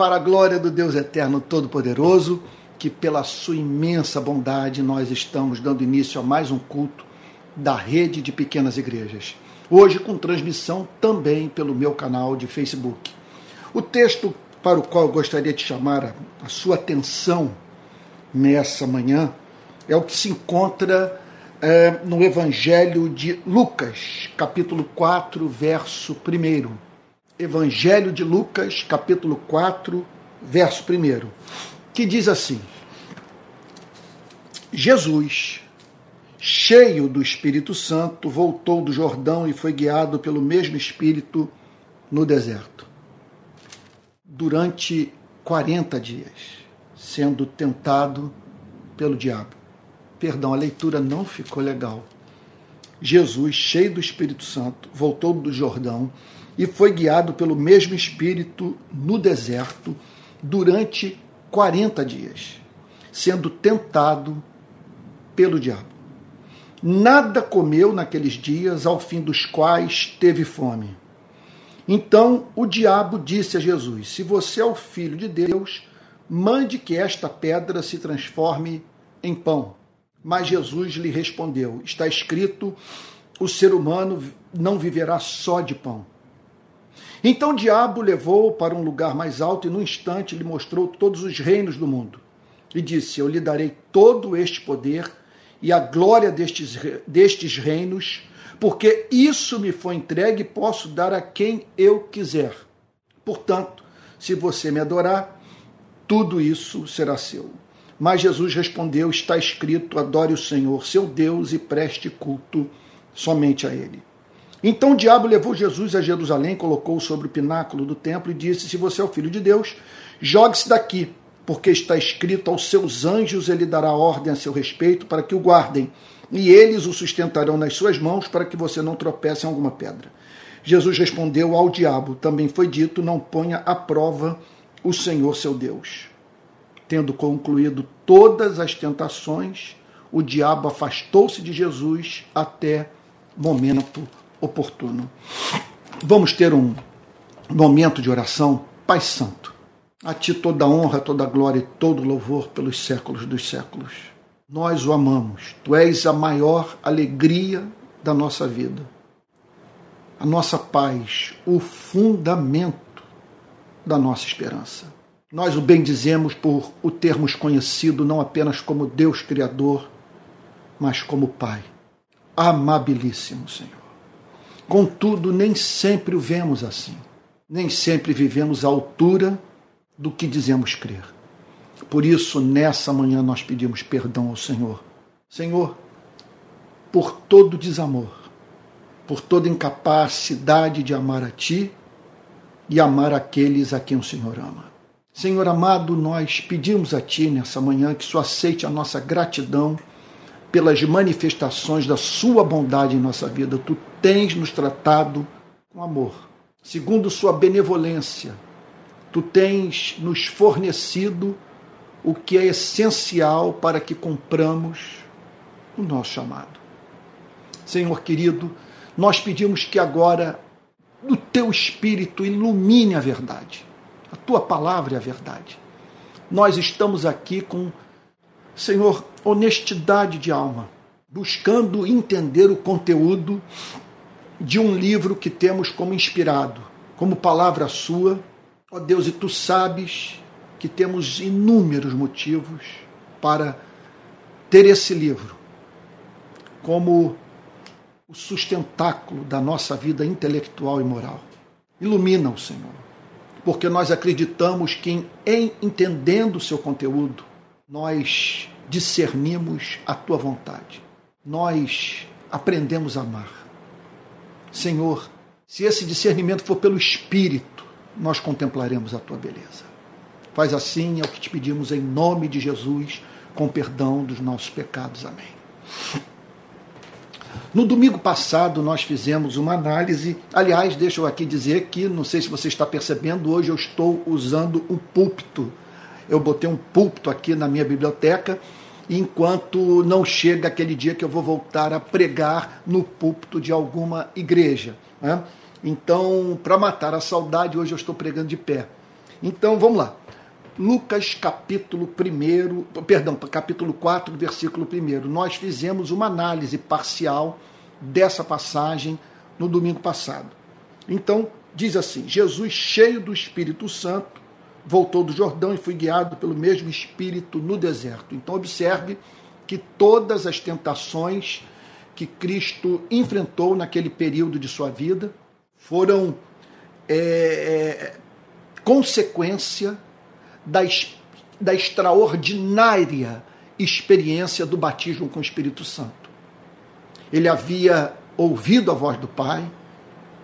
para a glória do Deus Eterno Todo-Poderoso, que pela sua imensa bondade nós estamos dando início a mais um culto da rede de pequenas igrejas. Hoje com transmissão também pelo meu canal de Facebook. O texto para o qual eu gostaria de chamar a sua atenção nessa manhã é o que se encontra é, no Evangelho de Lucas, capítulo 4, verso 1 Evangelho de Lucas, capítulo 4, verso 1, que diz assim: Jesus, cheio do Espírito Santo, voltou do Jordão e foi guiado pelo mesmo Espírito no deserto. Durante 40 dias, sendo tentado pelo diabo. Perdão, a leitura não ficou legal. Jesus, cheio do Espírito Santo, voltou do Jordão e foi guiado pelo mesmo Espírito no deserto durante 40 dias, sendo tentado pelo diabo. Nada comeu naqueles dias, ao fim dos quais teve fome. Então o diabo disse a Jesus: Se você é o filho de Deus, mande que esta pedra se transforme em pão. Mas Jesus lhe respondeu: Está escrito, o ser humano não viverá só de pão então o diabo levou-o para um lugar mais alto e, num instante, lhe mostrou todos os reinos do mundo. E disse: Eu lhe darei todo este poder e a glória destes, destes reinos, porque isso me foi entregue e posso dar a quem eu quiser. Portanto, se você me adorar, tudo isso será seu. Mas Jesus respondeu: Está escrito: adore o Senhor, seu Deus, e preste culto somente a Ele. Então o diabo levou Jesus a Jerusalém, colocou-o sobre o pináculo do templo e disse: Se você é o filho de Deus, jogue-se daqui, porque está escrito: Aos seus anjos ele dará ordem a seu respeito para que o guardem, e eles o sustentarão nas suas mãos para que você não tropece em alguma pedra. Jesus respondeu ao diabo: Também foi dito: Não ponha à prova o Senhor seu Deus. Tendo concluído todas as tentações, o diabo afastou-se de Jesus até momento oportuno. Vamos ter um momento de oração. Pai Santo, a Ti toda honra, toda glória e todo louvor pelos séculos dos séculos. Nós o amamos. Tu és a maior alegria da nossa vida. A nossa paz, o fundamento da nossa esperança. Nós o bendizemos por o termos conhecido não apenas como Deus Criador, mas como Pai. Amabilíssimo Senhor. Contudo, nem sempre o vemos assim. Nem sempre vivemos à altura do que dizemos crer. Por isso, nessa manhã, nós pedimos perdão ao Senhor. Senhor, por todo desamor, por toda incapacidade de amar a Ti e amar aqueles a quem o Senhor ama. Senhor amado, nós pedimos a Ti nessa manhã que Só aceite a nossa gratidão pelas manifestações da Sua bondade em nossa vida. Tu tens nos tratado com amor, segundo Sua benevolência. Tu tens nos fornecido o que é essencial para que cumpramos o nosso chamado. Senhor querido, nós pedimos que agora o teu espírito ilumine a verdade. A tua palavra é a verdade. Nós estamos aqui com Senhor, honestidade de alma, buscando entender o conteúdo de um livro que temos como inspirado, como palavra sua. Ó oh Deus, e tu sabes que temos inúmeros motivos para ter esse livro como o sustentáculo da nossa vida intelectual e moral. Ilumina o Senhor, porque nós acreditamos que em entendendo o seu conteúdo, nós discernimos a tua vontade. Nós aprendemos a amar. Senhor, se esse discernimento for pelo Espírito, nós contemplaremos a tua beleza. Faz assim, é o que te pedimos em nome de Jesus, com perdão dos nossos pecados. Amém. No domingo passado, nós fizemos uma análise. Aliás, deixa eu aqui dizer que, não sei se você está percebendo, hoje eu estou usando um púlpito eu botei um púlpito aqui na minha biblioteca, enquanto não chega aquele dia que eu vou voltar a pregar no púlpito de alguma igreja. Né? Então, para matar a saudade, hoje eu estou pregando de pé. Então vamos lá. Lucas capítulo 1, perdão, capítulo 4, versículo 1. Nós fizemos uma análise parcial dessa passagem no domingo passado. Então, diz assim: Jesus, cheio do Espírito Santo, voltou do Jordão e foi guiado pelo mesmo Espírito no deserto. Então, observe que todas as tentações que Cristo enfrentou naquele período de sua vida foram é, é, consequência da, da extraordinária experiência do batismo com o Espírito Santo. Ele havia ouvido a voz do Pai,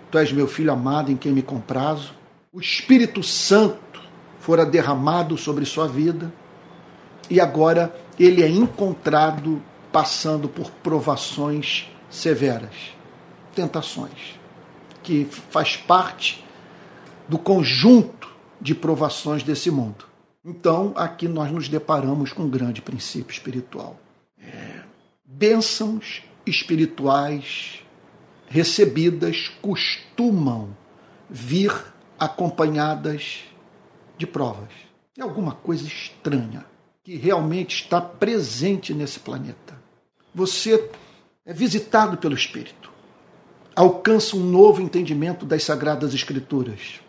Tu és meu filho amado em quem me comprazo. O Espírito Santo fora derramado sobre sua vida e agora ele é encontrado passando por provações severas, tentações, que faz parte do conjunto de provações desse mundo. Então, aqui nós nos deparamos com um grande princípio espiritual. É, bênçãos espirituais recebidas costumam vir acompanhadas de provas. É alguma coisa estranha que realmente está presente nesse planeta. Você é visitado pelo Espírito, alcança um novo entendimento das Sagradas Escrituras,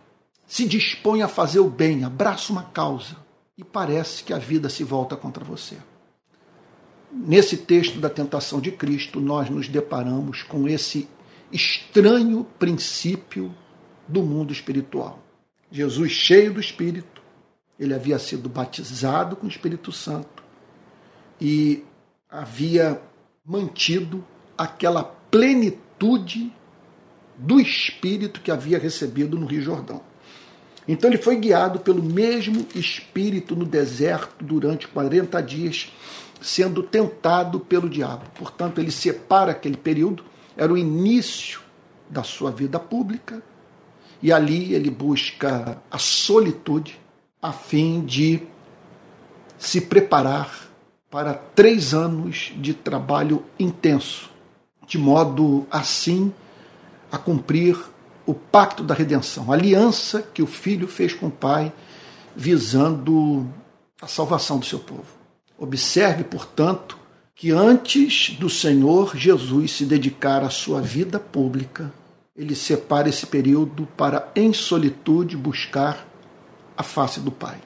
se dispõe a fazer o bem, abraça uma causa e parece que a vida se volta contra você. Nesse texto da tentação de Cristo, nós nos deparamos com esse estranho princípio do mundo espiritual. Jesus, cheio do Espírito, ele havia sido batizado com o Espírito Santo e havia mantido aquela plenitude do Espírito que havia recebido no Rio Jordão. Então ele foi guiado pelo mesmo Espírito no deserto durante 40 dias, sendo tentado pelo diabo. Portanto, ele separa aquele período era o início da sua vida pública, e ali ele busca a solitude a fim de se preparar para três anos de trabalho intenso, de modo assim a cumprir o pacto da redenção, a aliança que o filho fez com o pai, visando a salvação do seu povo. Observe, portanto, que antes do Senhor Jesus se dedicar à sua vida pública, ele separa esse período para, em solitude, buscar a face do Pai.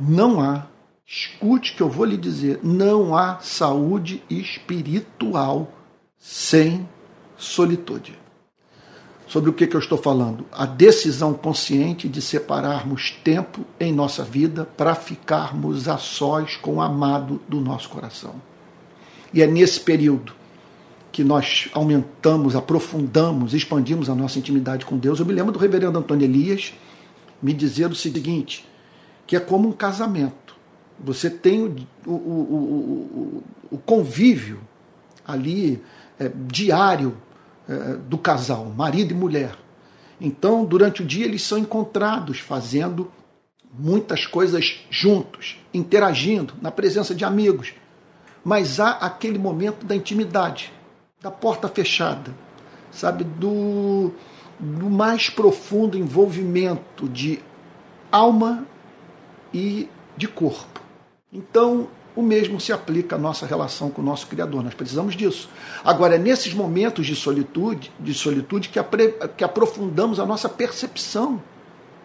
Não há, escute que eu vou lhe dizer, não há saúde espiritual sem solitude sobre o que, que eu estou falando? A decisão consciente de separarmos tempo em nossa vida para ficarmos a sós com o amado do nosso coração. E é nesse período que nós aumentamos, aprofundamos, expandimos a nossa intimidade com Deus. Eu me lembro do reverendo Antônio Elias me dizer o seguinte, que é como um casamento. Você tem o, o, o, o convívio ali é, diário eh, do casal, marido e mulher. Então, durante o dia, eles são encontrados fazendo muitas coisas juntos, interagindo, na presença de amigos. Mas há aquele momento da intimidade, da porta fechada, sabe, do, do mais profundo envolvimento de alma e de corpo. Então, o mesmo se aplica à nossa relação com o nosso Criador. Nós precisamos disso. Agora, é nesses momentos de solitude, de solitude que, apre, que aprofundamos a nossa percepção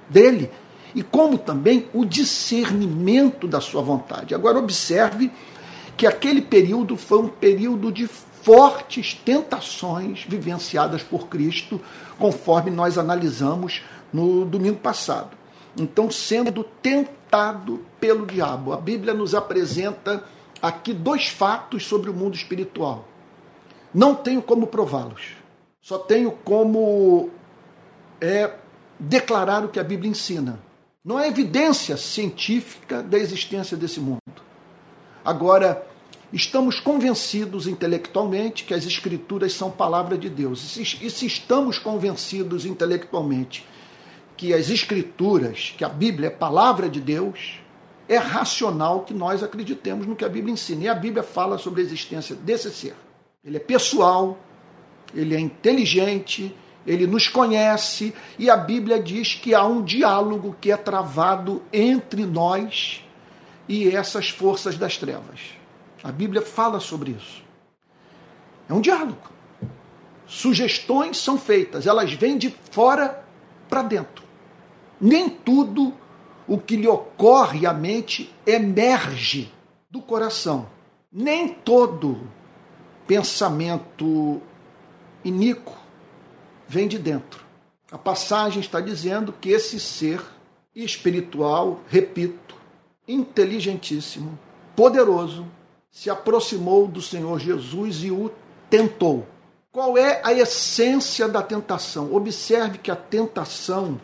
dele e como também o discernimento da sua vontade. Agora, observe que aquele período foi um período de fortes tentações vivenciadas por Cristo, conforme nós analisamos no domingo passado. Então, sendo tentado pelo diabo. A Bíblia nos apresenta aqui dois fatos sobre o mundo espiritual. Não tenho como prová-los. Só tenho como é, declarar o que a Bíblia ensina. Não é evidência científica da existência desse mundo. Agora, estamos convencidos intelectualmente que as Escrituras são palavra de Deus. E se estamos convencidos intelectualmente que as Escrituras, que a Bíblia é palavra de Deus, é racional que nós acreditemos no que a Bíblia ensina. E a Bíblia fala sobre a existência desse ser. Ele é pessoal, ele é inteligente ele nos conhece e a Bíblia diz que há um diálogo que é travado entre nós e essas forças das trevas. A Bíblia fala sobre isso. É um diálogo. Sugestões são feitas, elas vêm de fora para dentro. Nem tudo o que lhe ocorre à mente emerge do coração. Nem todo pensamento iníquo vem de dentro. A passagem está dizendo que esse ser espiritual, repito, inteligentíssimo, poderoso, se aproximou do Senhor Jesus e o tentou. Qual é a essência da tentação? Observe que a tentação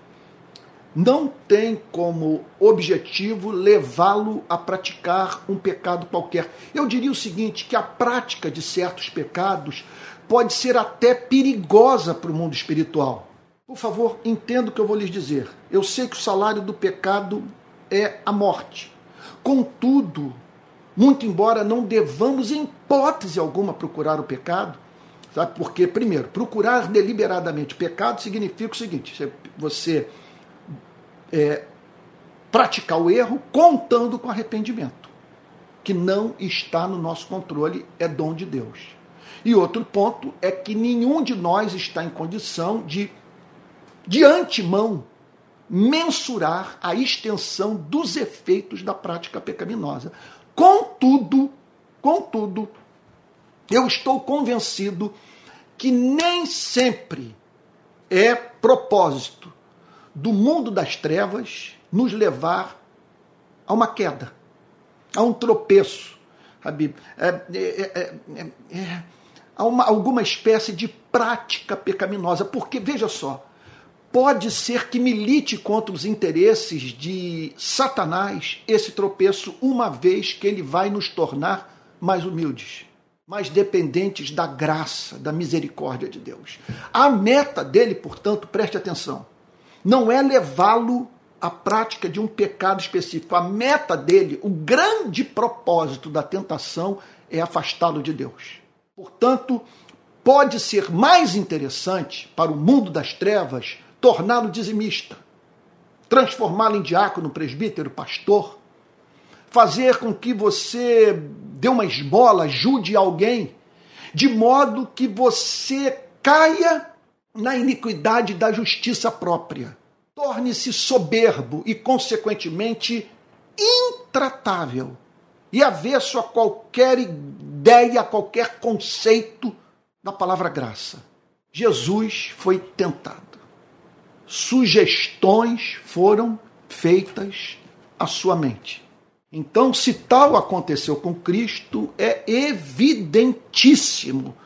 não tem como objetivo levá-lo a praticar um pecado qualquer. Eu diria o seguinte: que a prática de certos pecados pode ser até perigosa para o mundo espiritual. Por favor, entenda o que eu vou lhes dizer. Eu sei que o salário do pecado é a morte. Contudo, muito embora não devamos, em hipótese alguma, procurar o pecado, sabe? Porque, primeiro, procurar deliberadamente pecado significa o seguinte: você é, praticar o erro contando com arrependimento, que não está no nosso controle, é dom de Deus. E outro ponto é que nenhum de nós está em condição de, de antemão, mensurar a extensão dos efeitos da prática pecaminosa. Contudo, contudo, eu estou convencido que nem sempre é propósito do mundo das trevas nos levar a uma queda, a um tropeço. É, é, é, é, a uma, alguma espécie de prática pecaminosa. Porque, veja só, pode ser que milite contra os interesses de Satanás esse tropeço, uma vez que ele vai nos tornar mais humildes, mais dependentes da graça, da misericórdia de Deus. A meta dele, portanto, preste atenção, não é levá-lo à prática de um pecado específico. A meta dele, o grande propósito da tentação é afastá-lo de Deus. Portanto, pode ser mais interessante para o mundo das trevas torná-lo dizimista, transformá-lo em diácono, presbítero, pastor, fazer com que você dê uma esmola, ajude alguém, de modo que você caia na iniquidade da justiça própria. Torne-se soberbo e, consequentemente, intratável e avesso a qualquer ideia, a qualquer conceito da palavra graça. Jesus foi tentado. Sugestões foram feitas à sua mente. Então, se tal aconteceu com Cristo, é evidentíssimo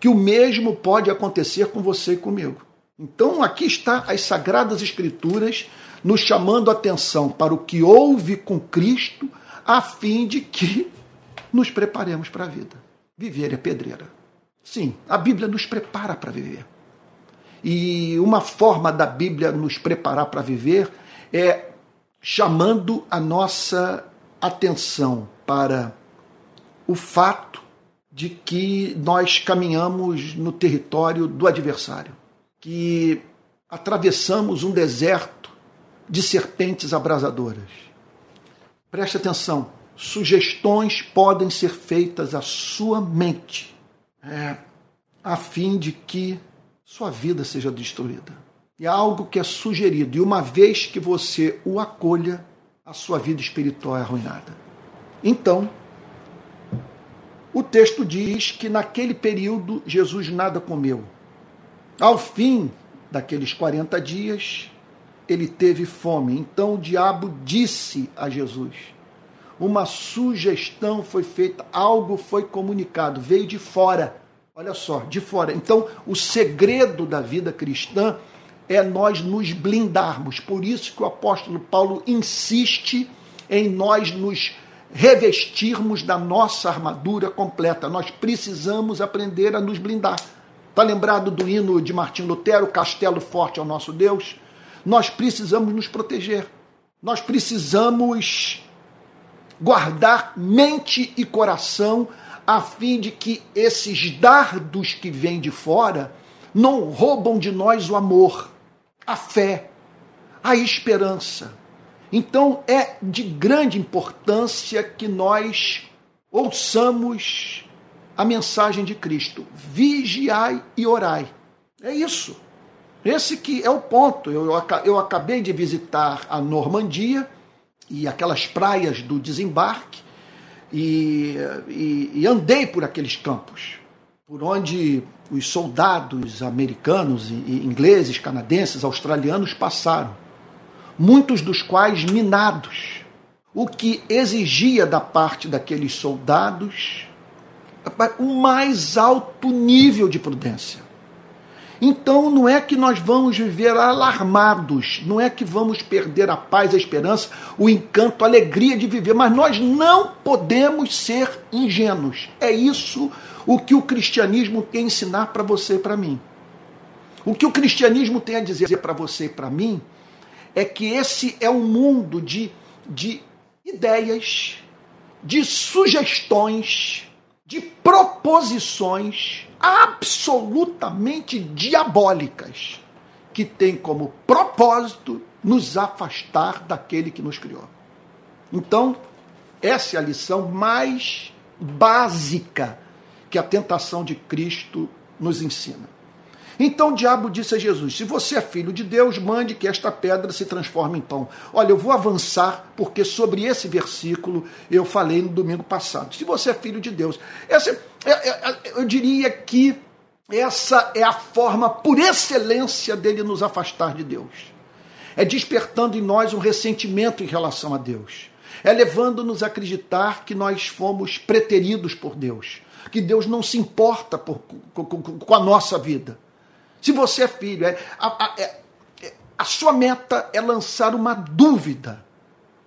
que o mesmo pode acontecer com você e comigo. Então, aqui está as sagradas escrituras nos chamando a atenção para o que houve com Cristo, a fim de que nos preparemos para a vida. Viver é pedreira. Sim, a Bíblia nos prepara para viver. E uma forma da Bíblia nos preparar para viver é chamando a nossa atenção para o fato de que nós caminhamos no território do adversário, que atravessamos um deserto de serpentes abrasadoras. Preste atenção, sugestões podem ser feitas à sua mente, é, a fim de que sua vida seja destruída. É algo que é sugerido, e uma vez que você o acolha, a sua vida espiritual é arruinada. Então, o texto diz que naquele período Jesus nada comeu. Ao fim daqueles 40 dias, ele teve fome. Então o diabo disse a Jesus: Uma sugestão foi feita, algo foi comunicado, veio de fora. Olha só, de fora. Então, o segredo da vida cristã é nós nos blindarmos. Por isso que o apóstolo Paulo insiste em nós nos revestirmos da nossa armadura completa. Nós precisamos aprender a nos blindar. Está lembrado do hino de Martim Lutero, Castelo Forte ao Nosso Deus? Nós precisamos nos proteger. Nós precisamos guardar mente e coração a fim de que esses dardos que vêm de fora não roubam de nós o amor, a fé, a esperança. Então é de grande importância que nós ouçamos a mensagem de Cristo: vigiai e orai. É isso. Esse que é o ponto. Eu, eu acabei de visitar a Normandia e aquelas praias do desembarque e, e, e andei por aqueles campos, por onde os soldados americanos, e ingleses, canadenses, australianos passaram, muitos dos quais minados, o que exigia da parte daqueles soldados o mais alto nível de prudência. Então não é que nós vamos viver alarmados, não é que vamos perder a paz, a esperança, o encanto, a alegria de viver, mas nós não podemos ser ingênuos. É isso o que o cristianismo tem a ensinar para você e para mim. O que o cristianismo tem a dizer para você e para mim é que esse é um mundo de, de ideias, de sugestões, de proposições absolutamente diabólicas que têm como propósito nos afastar daquele que nos criou. Então, essa é a lição mais básica que a tentação de Cristo nos ensina. Então o diabo disse a Jesus: Se você é filho de Deus, mande que esta pedra se transforme em pão. Olha, eu vou avançar, porque sobre esse versículo eu falei no domingo passado. Se você é filho de Deus, essa, é, é, é, eu diria que essa é a forma por excelência dele nos afastar de Deus. É despertando em nós um ressentimento em relação a Deus. É levando-nos a acreditar que nós fomos preteridos por Deus, que Deus não se importa por, com, com, com a nossa vida. Se você é filho, é, a, a, é, a sua meta é lançar uma dúvida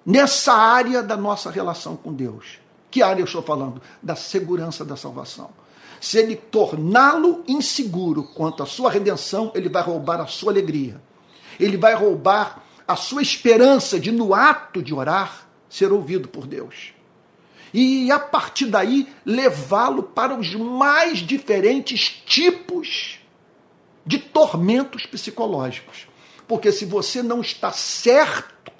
nessa área da nossa relação com Deus. Que área eu estou falando? Da segurança da salvação. Se ele torná-lo inseguro quanto à sua redenção, ele vai roubar a sua alegria. Ele vai roubar a sua esperança de, no ato de orar, ser ouvido por Deus. E a partir daí, levá-lo para os mais diferentes tipos de tormentos psicológicos. Porque se você não está certo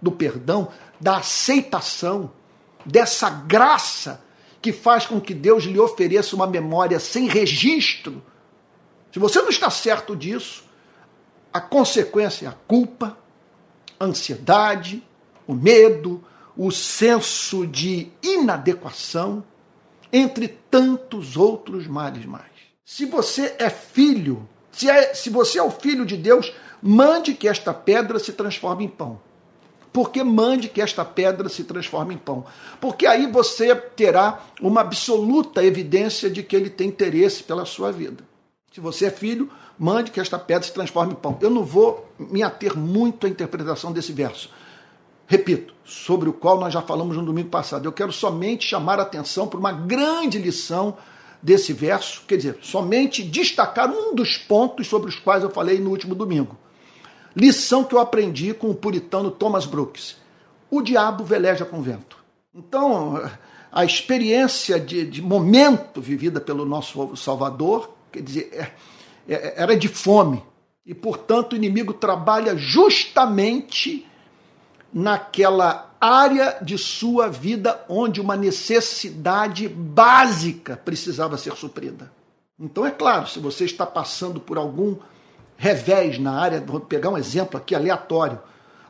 do perdão, da aceitação, dessa graça que faz com que Deus lhe ofereça uma memória sem registro, se você não está certo disso, a consequência é a culpa, a ansiedade, o medo, o senso de inadequação, entre tantos outros males mais. Se você é filho se, é, se você é o filho de Deus, mande que esta pedra se transforme em pão. Porque mande que esta pedra se transforme em pão. Porque aí você terá uma absoluta evidência de que ele tem interesse pela sua vida. Se você é filho, mande que esta pedra se transforme em pão. Eu não vou me ater muito à interpretação desse verso. Repito, sobre o qual nós já falamos no domingo passado. Eu quero somente chamar a atenção para uma grande lição desse verso, quer dizer, somente destacar um dos pontos sobre os quais eu falei no último domingo. Lição que eu aprendi com o puritano Thomas Brooks. O diabo veleja com vento. Então, a experiência de, de momento vivida pelo nosso Salvador, quer dizer, é, é, era de fome. E, portanto, o inimigo trabalha justamente naquela área de sua vida onde uma necessidade básica precisava ser suprida. Então, é claro, se você está passando por algum revés na área, vou pegar um exemplo aqui aleatório,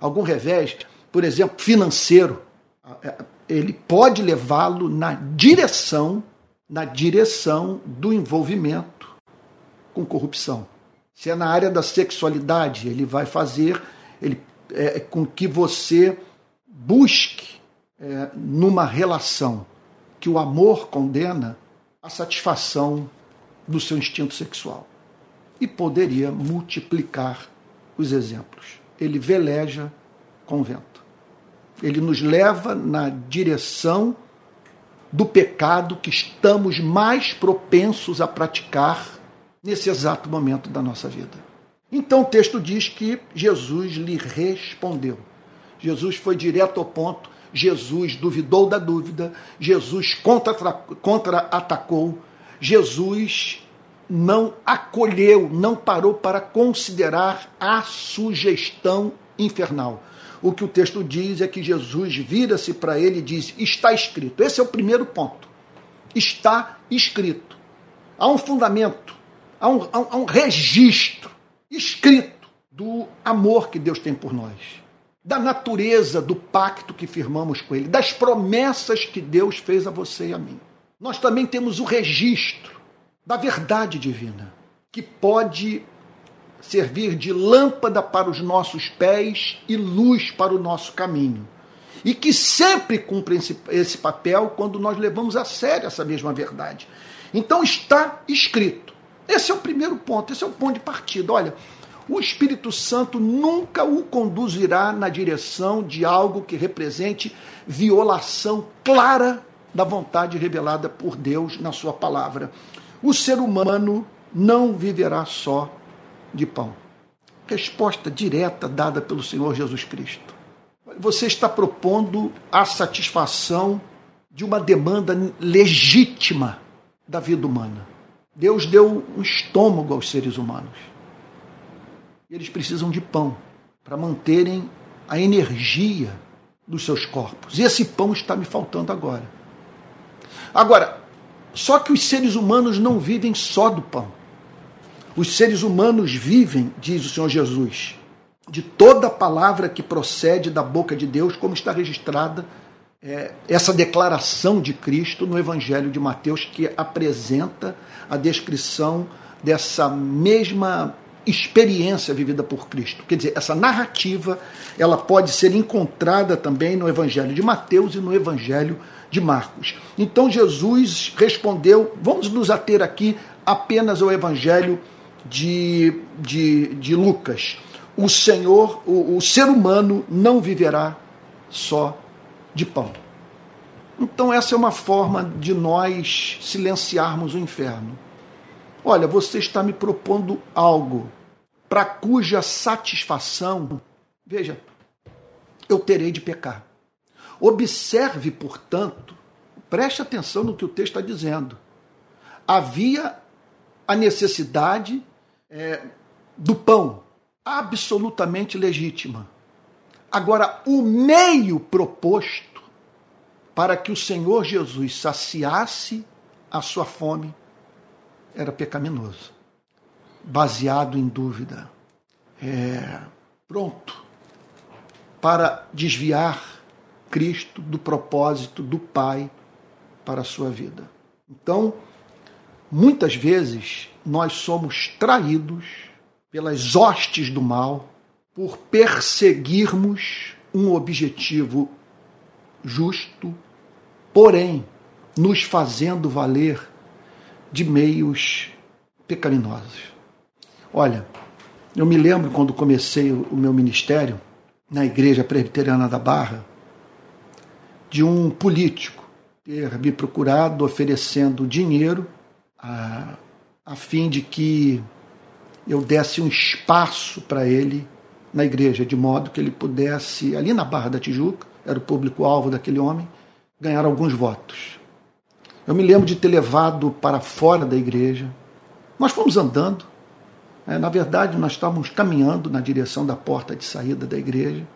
algum revés, por exemplo, financeiro, é, ele pode levá-lo na direção, na direção do envolvimento com corrupção. Se é na área da sexualidade, ele vai fazer, ele é, com que você busque é, numa relação que o amor condena a satisfação do seu instinto sexual. E poderia multiplicar os exemplos. Ele veleja com vento. Ele nos leva na direção do pecado que estamos mais propensos a praticar nesse exato momento da nossa vida. Então o texto diz que Jesus lhe respondeu. Jesus foi direto ao ponto, Jesus duvidou da dúvida, Jesus contra-atacou, Jesus não acolheu, não parou para considerar a sugestão infernal. O que o texto diz é que Jesus vira-se para ele e diz: Está escrito. Esse é o primeiro ponto. Está escrito. Há um fundamento, há um, há um registro escrito do amor que Deus tem por nós, da natureza do pacto que firmamos com Ele, das promessas que Deus fez a você e a mim. Nós também temos o registro da verdade divina, que pode servir de lâmpada para os nossos pés e luz para o nosso caminho. E que sempre cumpre esse papel quando nós levamos a sério essa mesma verdade. Então está escrito. Esse é o primeiro ponto, esse é o ponto de partida. Olha, o Espírito Santo nunca o conduzirá na direção de algo que represente violação clara da vontade revelada por Deus na sua palavra. O ser humano não viverá só de pão. Resposta direta dada pelo Senhor Jesus Cristo. Você está propondo a satisfação de uma demanda legítima da vida humana. Deus deu um estômago aos seres humanos. Eles precisam de pão para manterem a energia dos seus corpos. E esse pão está me faltando agora. Agora, só que os seres humanos não vivem só do pão. Os seres humanos vivem, diz o Senhor Jesus, de toda palavra que procede da boca de Deus, como está registrada é, essa declaração de Cristo no Evangelho de Mateus, que apresenta a descrição dessa mesma experiência vivida por Cristo. Quer dizer, essa narrativa ela pode ser encontrada também no Evangelho de Mateus e no Evangelho de Marcos. Então Jesus respondeu: vamos nos ater aqui apenas ao Evangelho de, de, de Lucas. O Senhor, o, o ser humano não viverá só de pão. Então, essa é uma forma de nós silenciarmos o inferno. Olha, você está me propondo algo para cuja satisfação, veja, eu terei de pecar. Observe, portanto, preste atenção no que o texto está dizendo. Havia a necessidade é, do pão, absolutamente legítima. Agora, o meio proposto para que o Senhor Jesus saciasse a sua fome era pecaminoso, baseado em dúvida, é, pronto para desviar Cristo do propósito do Pai para a sua vida. Então, muitas vezes nós somos traídos pelas hostes do mal por perseguirmos um objetivo justo, porém nos fazendo valer de meios pecaminosos. Olha, eu me lembro quando comecei o meu ministério na Igreja Presbiteriana da Barra, de um político ter me procurado oferecendo dinheiro a, a fim de que eu desse um espaço para ele na igreja, de modo que ele pudesse, ali na Barra da Tijuca, era o público-alvo daquele homem, ganhar alguns votos. Eu me lembro de ter levado para fora da igreja. Nós fomos andando. Né? Na verdade, nós estávamos caminhando na direção da porta de saída da igreja.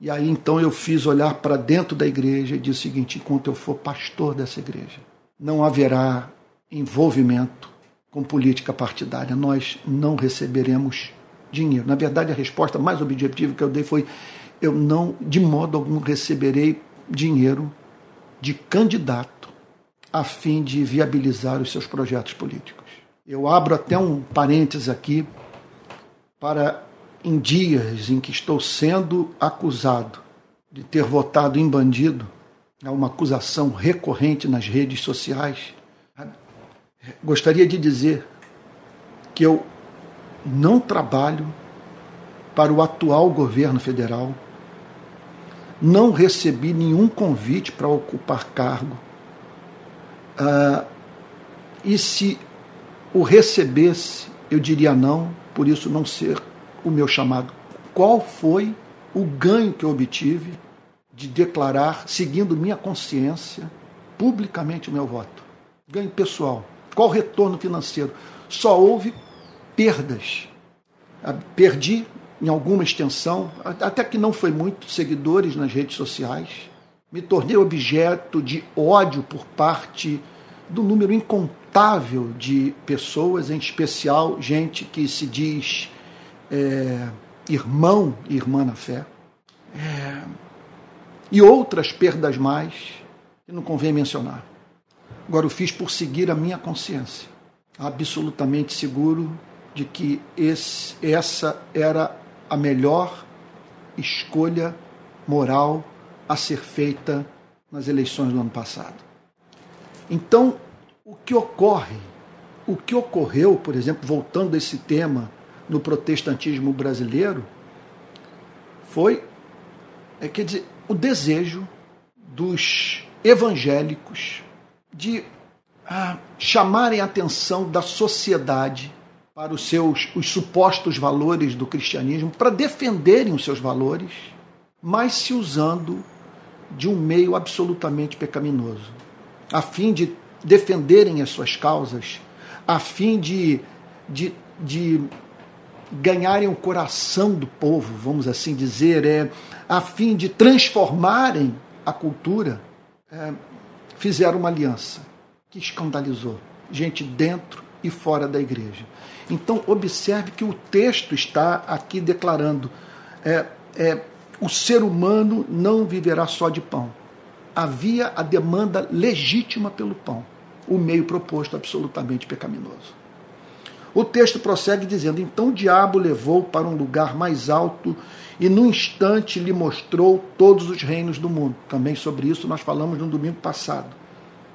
E aí então eu fiz olhar para dentro da igreja e disse o seguinte: enquanto eu for pastor dessa igreja, não haverá envolvimento com política partidária. Nós não receberemos dinheiro. Na verdade, a resposta mais objetiva que eu dei foi: eu não, de modo algum, receberei dinheiro de candidato a fim de viabilizar os seus projetos políticos. Eu abro até um parênteses aqui para em dias em que estou sendo acusado de ter votado em bandido, é uma acusação recorrente nas redes sociais gostaria de dizer que eu não trabalho para o atual governo federal, não recebi nenhum convite para ocupar cargo. Ah, e se o recebesse, eu diria não, por isso não ser o meu chamado. Qual foi o ganho que eu obtive de declarar, seguindo minha consciência, publicamente o meu voto? Ganho pessoal. Qual retorno financeiro? só houve perdas. Ah, perdi em alguma extensão, até que não foi muito, seguidores nas redes sociais. Me tornei objeto de ódio por parte do número incontável de pessoas, em especial gente que se diz é, irmão e irmã na fé. É, e outras perdas mais que não convém mencionar. Agora, eu fiz por seguir a minha consciência, absolutamente seguro de que esse, essa era a melhor escolha moral a ser feita nas eleições do ano passado. Então, o que ocorre, o que ocorreu, por exemplo, voltando a esse tema no protestantismo brasileiro, foi, é, quer dizer, o desejo dos evangélicos de ah, chamarem a atenção da sociedade para os seus os supostos valores do cristianismo, para defenderem os seus valores, mas se usando de um meio absolutamente pecaminoso, a fim de defenderem as suas causas, a fim de, de, de ganharem o coração do povo, vamos assim dizer, é, a fim de transformarem a cultura, é, fizeram uma aliança que escandalizou gente dentro e fora da igreja. Então, observe que o texto está aqui declarando: é, é, o ser humano não viverá só de pão. Havia a demanda legítima pelo pão, o meio proposto absolutamente pecaminoso. O texto prossegue dizendo: Então o diabo levou para um lugar mais alto e no instante lhe mostrou todos os reinos do mundo. Também sobre isso nós falamos no domingo passado.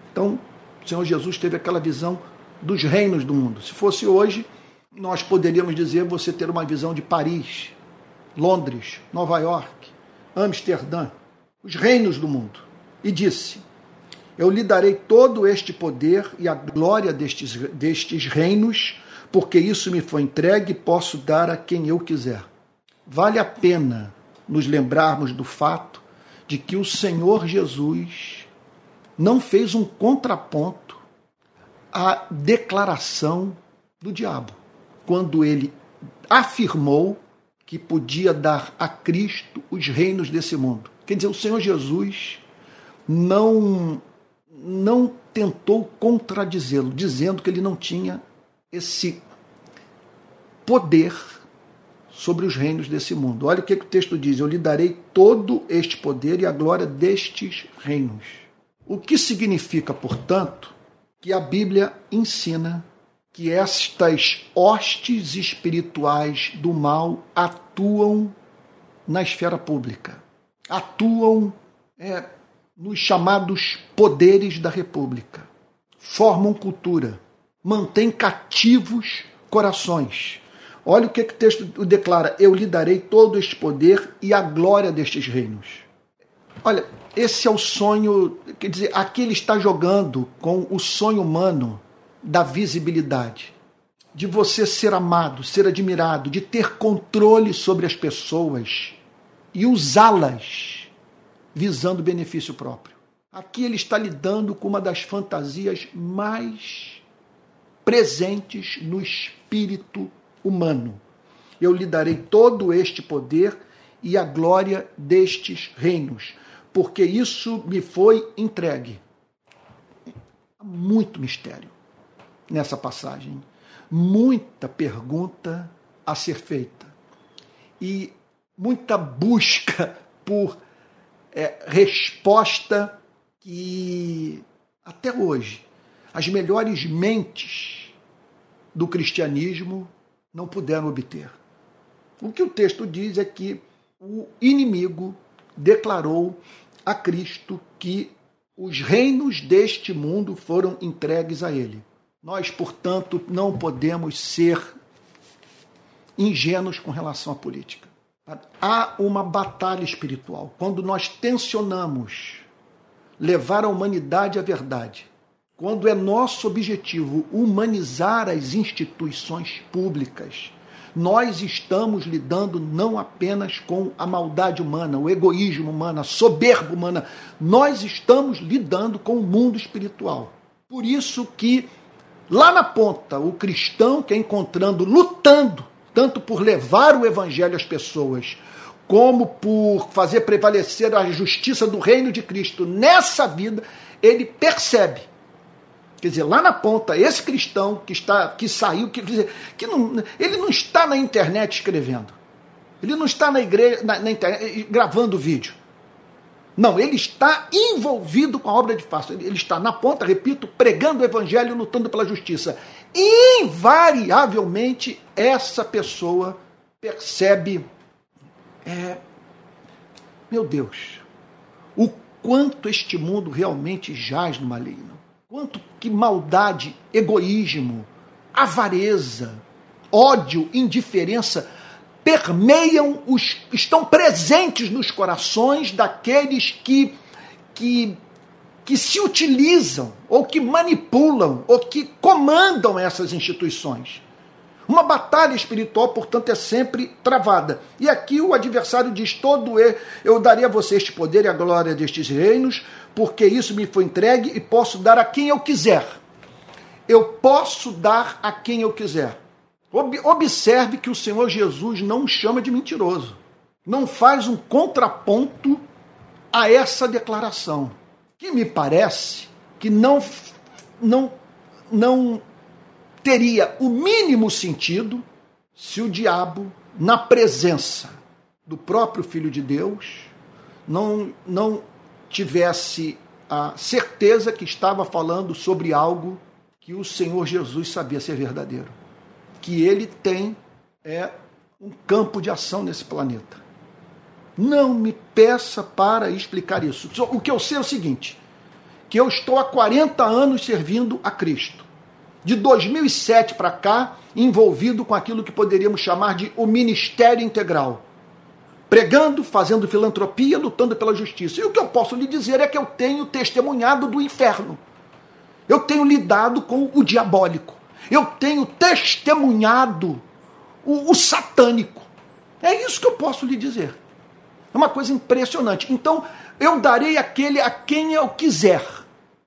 Então, o Senhor Jesus teve aquela visão dos reinos do mundo. Se fosse hoje, nós poderíamos dizer você ter uma visão de Paris, Londres, Nova York, Amsterdã, os reinos do mundo. E disse: Eu lhe darei todo este poder e a glória destes, destes reinos, porque isso me foi entregue e posso dar a quem eu quiser. Vale a pena nos lembrarmos do fato de que o Senhor Jesus não fez um contraponto à declaração do diabo quando ele afirmou que podia dar a Cristo os reinos desse mundo. Quer dizer, o Senhor Jesus não não tentou contradizê-lo, dizendo que ele não tinha esse poder sobre os reinos desse mundo. Olha o que, que o texto diz: Eu lhe darei todo este poder e a glória destes reinos. O que significa, portanto, que a Bíblia ensina que estas hostes espirituais do mal atuam na esfera pública, atuam é, nos chamados poderes da República, formam cultura, mantêm cativos corações. Olha o que, que o texto declara: Eu lhe darei todo este poder e a glória destes reinos. Olha, esse é o sonho, quer dizer, aqui ele está jogando com o sonho humano da visibilidade, de você ser amado, ser admirado, de ter controle sobre as pessoas e usá-las visando benefício próprio. Aqui ele está lidando com uma das fantasias mais presentes no espírito humano. Eu lhe darei todo este poder e a glória destes reinos, porque isso me foi entregue. Muito mistério nessa passagem. Muita pergunta a ser feita e muita busca por é, resposta que até hoje as melhores mentes do cristianismo não puderam obter. O que o texto diz é que o inimigo declarou a Cristo que os reinos deste mundo foram entregues a ele. Nós, portanto, não podemos ser ingênuos com relação à política. Há uma batalha espiritual. Quando nós tensionamos levar a humanidade à verdade, quando é nosso objetivo humanizar as instituições públicas, nós estamos lidando não apenas com a maldade humana, o egoísmo humano, a soberba humana, nós estamos lidando com o mundo espiritual. Por isso que Lá na ponta, o cristão que é encontrando, lutando, tanto por levar o evangelho às pessoas, como por fazer prevalecer a justiça do reino de Cristo nessa vida, ele percebe. Quer dizer, lá na ponta, esse cristão que está que saiu, que, que não, ele não está na internet escrevendo. Ele não está na igreja, na, na internet, gravando vídeo. Não, ele está envolvido com a obra de Fácil. Ele está na ponta, repito, pregando o evangelho, lutando pela justiça. Invariavelmente, essa pessoa percebe, é, meu Deus, o quanto este mundo realmente jaz no maligno. Quanto que maldade, egoísmo, avareza, ódio, indiferença permeiam, os, estão presentes nos corações daqueles que, que, que se utilizam, ou que manipulam, ou que comandam essas instituições. Uma batalha espiritual, portanto, é sempre travada. E aqui o adversário diz: todo eu, eu darei a você este poder e a glória destes reinos, porque isso me foi entregue e posso dar a quem eu quiser. Eu posso dar a quem eu quiser. Observe que o Senhor Jesus não chama de mentiroso. Não faz um contraponto a essa declaração. Que me parece que não, não, não teria o mínimo sentido se o diabo, na presença do próprio Filho de Deus, não, não tivesse a certeza que estava falando sobre algo que o Senhor Jesus sabia ser verdadeiro que ele tem é um campo de ação nesse planeta. Não me peça para explicar isso. O que eu sei é o seguinte: que eu estou há 40 anos servindo a Cristo. De 2007 para cá, envolvido com aquilo que poderíamos chamar de o ministério integral. Pregando, fazendo filantropia, lutando pela justiça. E o que eu posso lhe dizer é que eu tenho testemunhado do inferno. Eu tenho lidado com o diabólico eu tenho testemunhado o, o satânico. É isso que eu posso lhe dizer. É uma coisa impressionante. Então, eu darei aquele a quem eu quiser.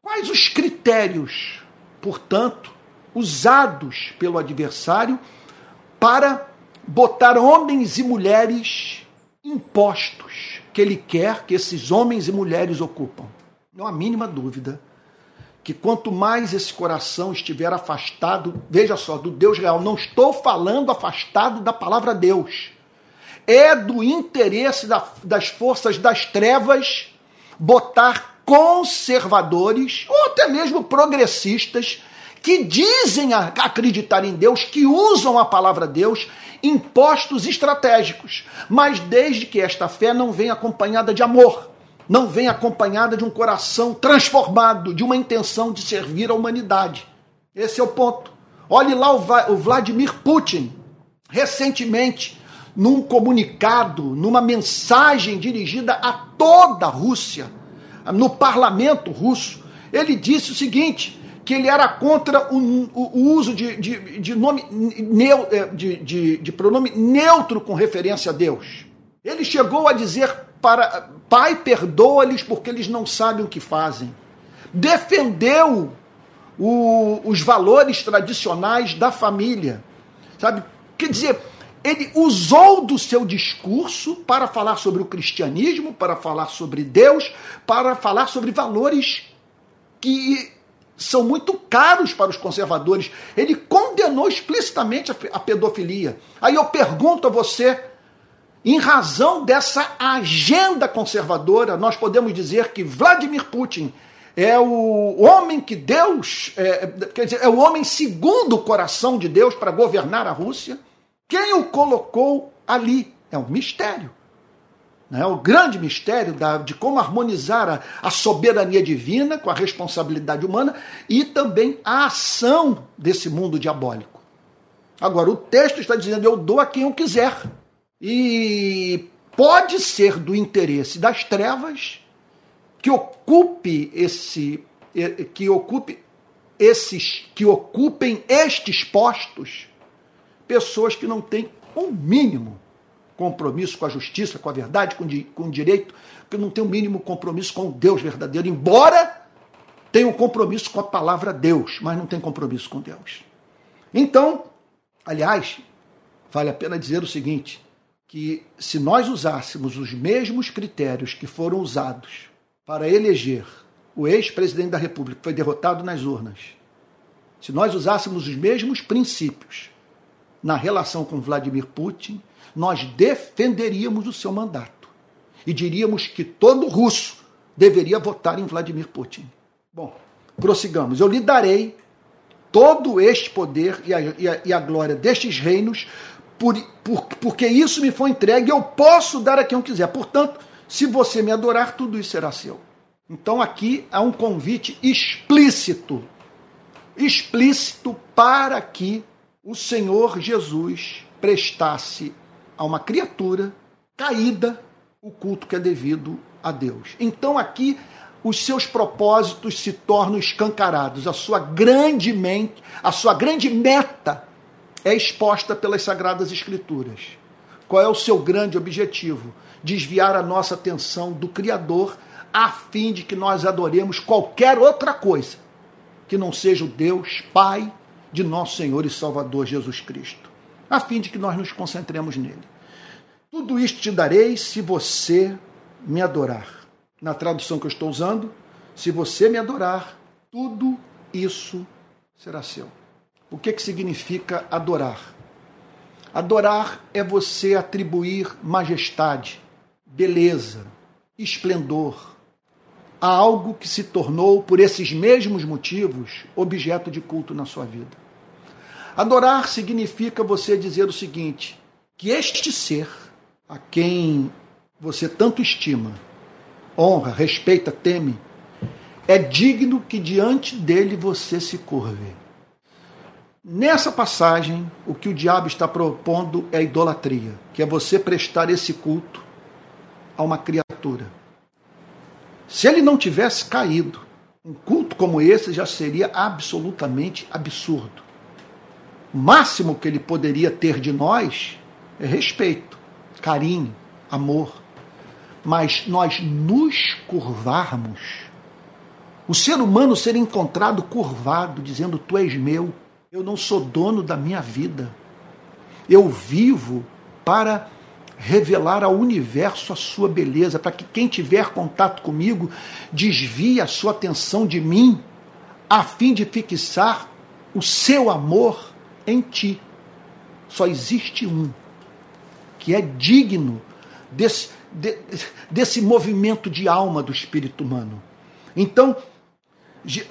Quais os critérios, portanto, usados pelo adversário para botar homens e mulheres impostos que ele quer que esses homens e mulheres ocupam? Não há mínima dúvida que quanto mais esse coração estiver afastado, veja só, do Deus real, não estou falando afastado da palavra Deus, é do interesse da, das forças das trevas botar conservadores ou até mesmo progressistas que dizem acreditar em Deus, que usam a palavra Deus em postos estratégicos, mas desde que esta fé não venha acompanhada de amor não vem acompanhada de um coração transformado, de uma intenção de servir a humanidade. Esse é o ponto. Olhe lá o Vladimir Putin, recentemente, num comunicado, numa mensagem dirigida a toda a Rússia, no parlamento russo, ele disse o seguinte: que ele era contra o, o, uso de, de, de nome de, de, de pronome neutro com referência a Deus. Ele chegou a dizer para Pai, perdoa-lhes porque eles não sabem o que fazem. Defendeu o, os valores tradicionais da família. Sabe? Quer dizer, ele usou do seu discurso para falar sobre o cristianismo, para falar sobre Deus, para falar sobre valores que são muito caros para os conservadores. Ele condenou explicitamente a pedofilia. Aí eu pergunto a você, em razão dessa agenda conservadora, nós podemos dizer que Vladimir Putin é o homem que Deus, é, quer dizer, é o homem segundo o coração de Deus para governar a Rússia. Quem o colocou ali? É um mistério. É o grande mistério da, de como harmonizar a, a soberania divina com a responsabilidade humana e também a ação desse mundo diabólico. Agora, o texto está dizendo: eu dou a quem eu quiser. E pode ser do interesse das trevas que ocupe esse que ocupe esses que ocupem estes postos pessoas que não têm um mínimo compromisso com a justiça, com a verdade, com, com o direito, que não têm um mínimo compromisso com o Deus verdadeiro, embora tem um compromisso com a palavra Deus, mas não tem compromisso com Deus. Então, aliás, vale a pena dizer o seguinte: que se nós usássemos os mesmos critérios que foram usados para eleger o ex-presidente da República, que foi derrotado nas urnas, se nós usássemos os mesmos princípios na relação com Vladimir Putin, nós defenderíamos o seu mandato e diríamos que todo russo deveria votar em Vladimir Putin. Bom, prossigamos. Eu lhe darei todo este poder e a, e a, e a glória destes reinos, por, por, porque isso me foi entregue, eu posso dar a quem eu quiser. Portanto, se você me adorar, tudo isso será seu. Então aqui há um convite explícito, explícito para que o Senhor Jesus prestasse a uma criatura caída o culto que é devido a Deus. Então aqui os seus propósitos se tornam escancarados, a sua grande mente, a sua grande meta é exposta pelas sagradas escrituras. Qual é o seu grande objetivo? Desviar a nossa atenção do criador a fim de que nós adoremos qualquer outra coisa que não seja o Deus Pai de nosso Senhor e Salvador Jesus Cristo, a fim de que nós nos concentremos nele. Tudo isto te darei se você me adorar na tradução que eu estou usando, se você me adorar, tudo isso será seu. O que, que significa adorar? Adorar é você atribuir majestade, beleza, esplendor a algo que se tornou, por esses mesmos motivos, objeto de culto na sua vida. Adorar significa você dizer o seguinte: que este ser, a quem você tanto estima, honra, respeita, teme, é digno que diante dele você se curve. Nessa passagem, o que o diabo está propondo é idolatria, que é você prestar esse culto a uma criatura. Se ele não tivesse caído, um culto como esse já seria absolutamente absurdo. O máximo que ele poderia ter de nós é respeito, carinho, amor mas nós nos curvarmos, o ser humano ser encontrado curvado, dizendo: Tu és meu, eu não sou dono da minha vida, eu vivo para revelar ao universo a sua beleza, para que quem tiver contato comigo desvie a sua atenção de mim, a fim de fixar o seu amor em ti. Só existe um que é digno desse, de, desse movimento de alma do espírito humano. Então,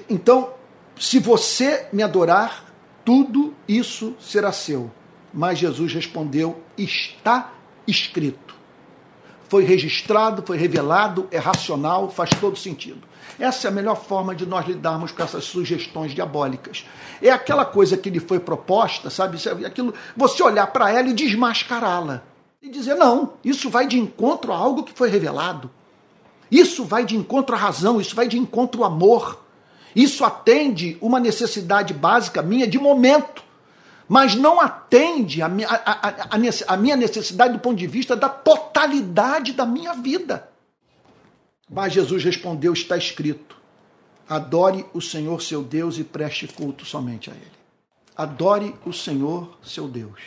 então, se você me adorar, tudo isso será seu. Mas Jesus respondeu: está escrito. Foi registrado, foi revelado, é racional, faz todo sentido. Essa é a melhor forma de nós lidarmos com essas sugestões diabólicas. É aquela coisa que lhe foi proposta, sabe? É aquilo, você olhar para ela e desmascará-la e dizer: não, isso vai de encontro a algo que foi revelado. Isso vai de encontro à razão, isso vai de encontro ao amor. Isso atende uma necessidade básica minha de momento, mas não atende a minha, a, a, a minha necessidade do ponto de vista da totalidade da minha vida. Mas Jesus respondeu: está escrito: adore o Senhor seu Deus e preste culto somente a Ele. Adore o Senhor seu Deus.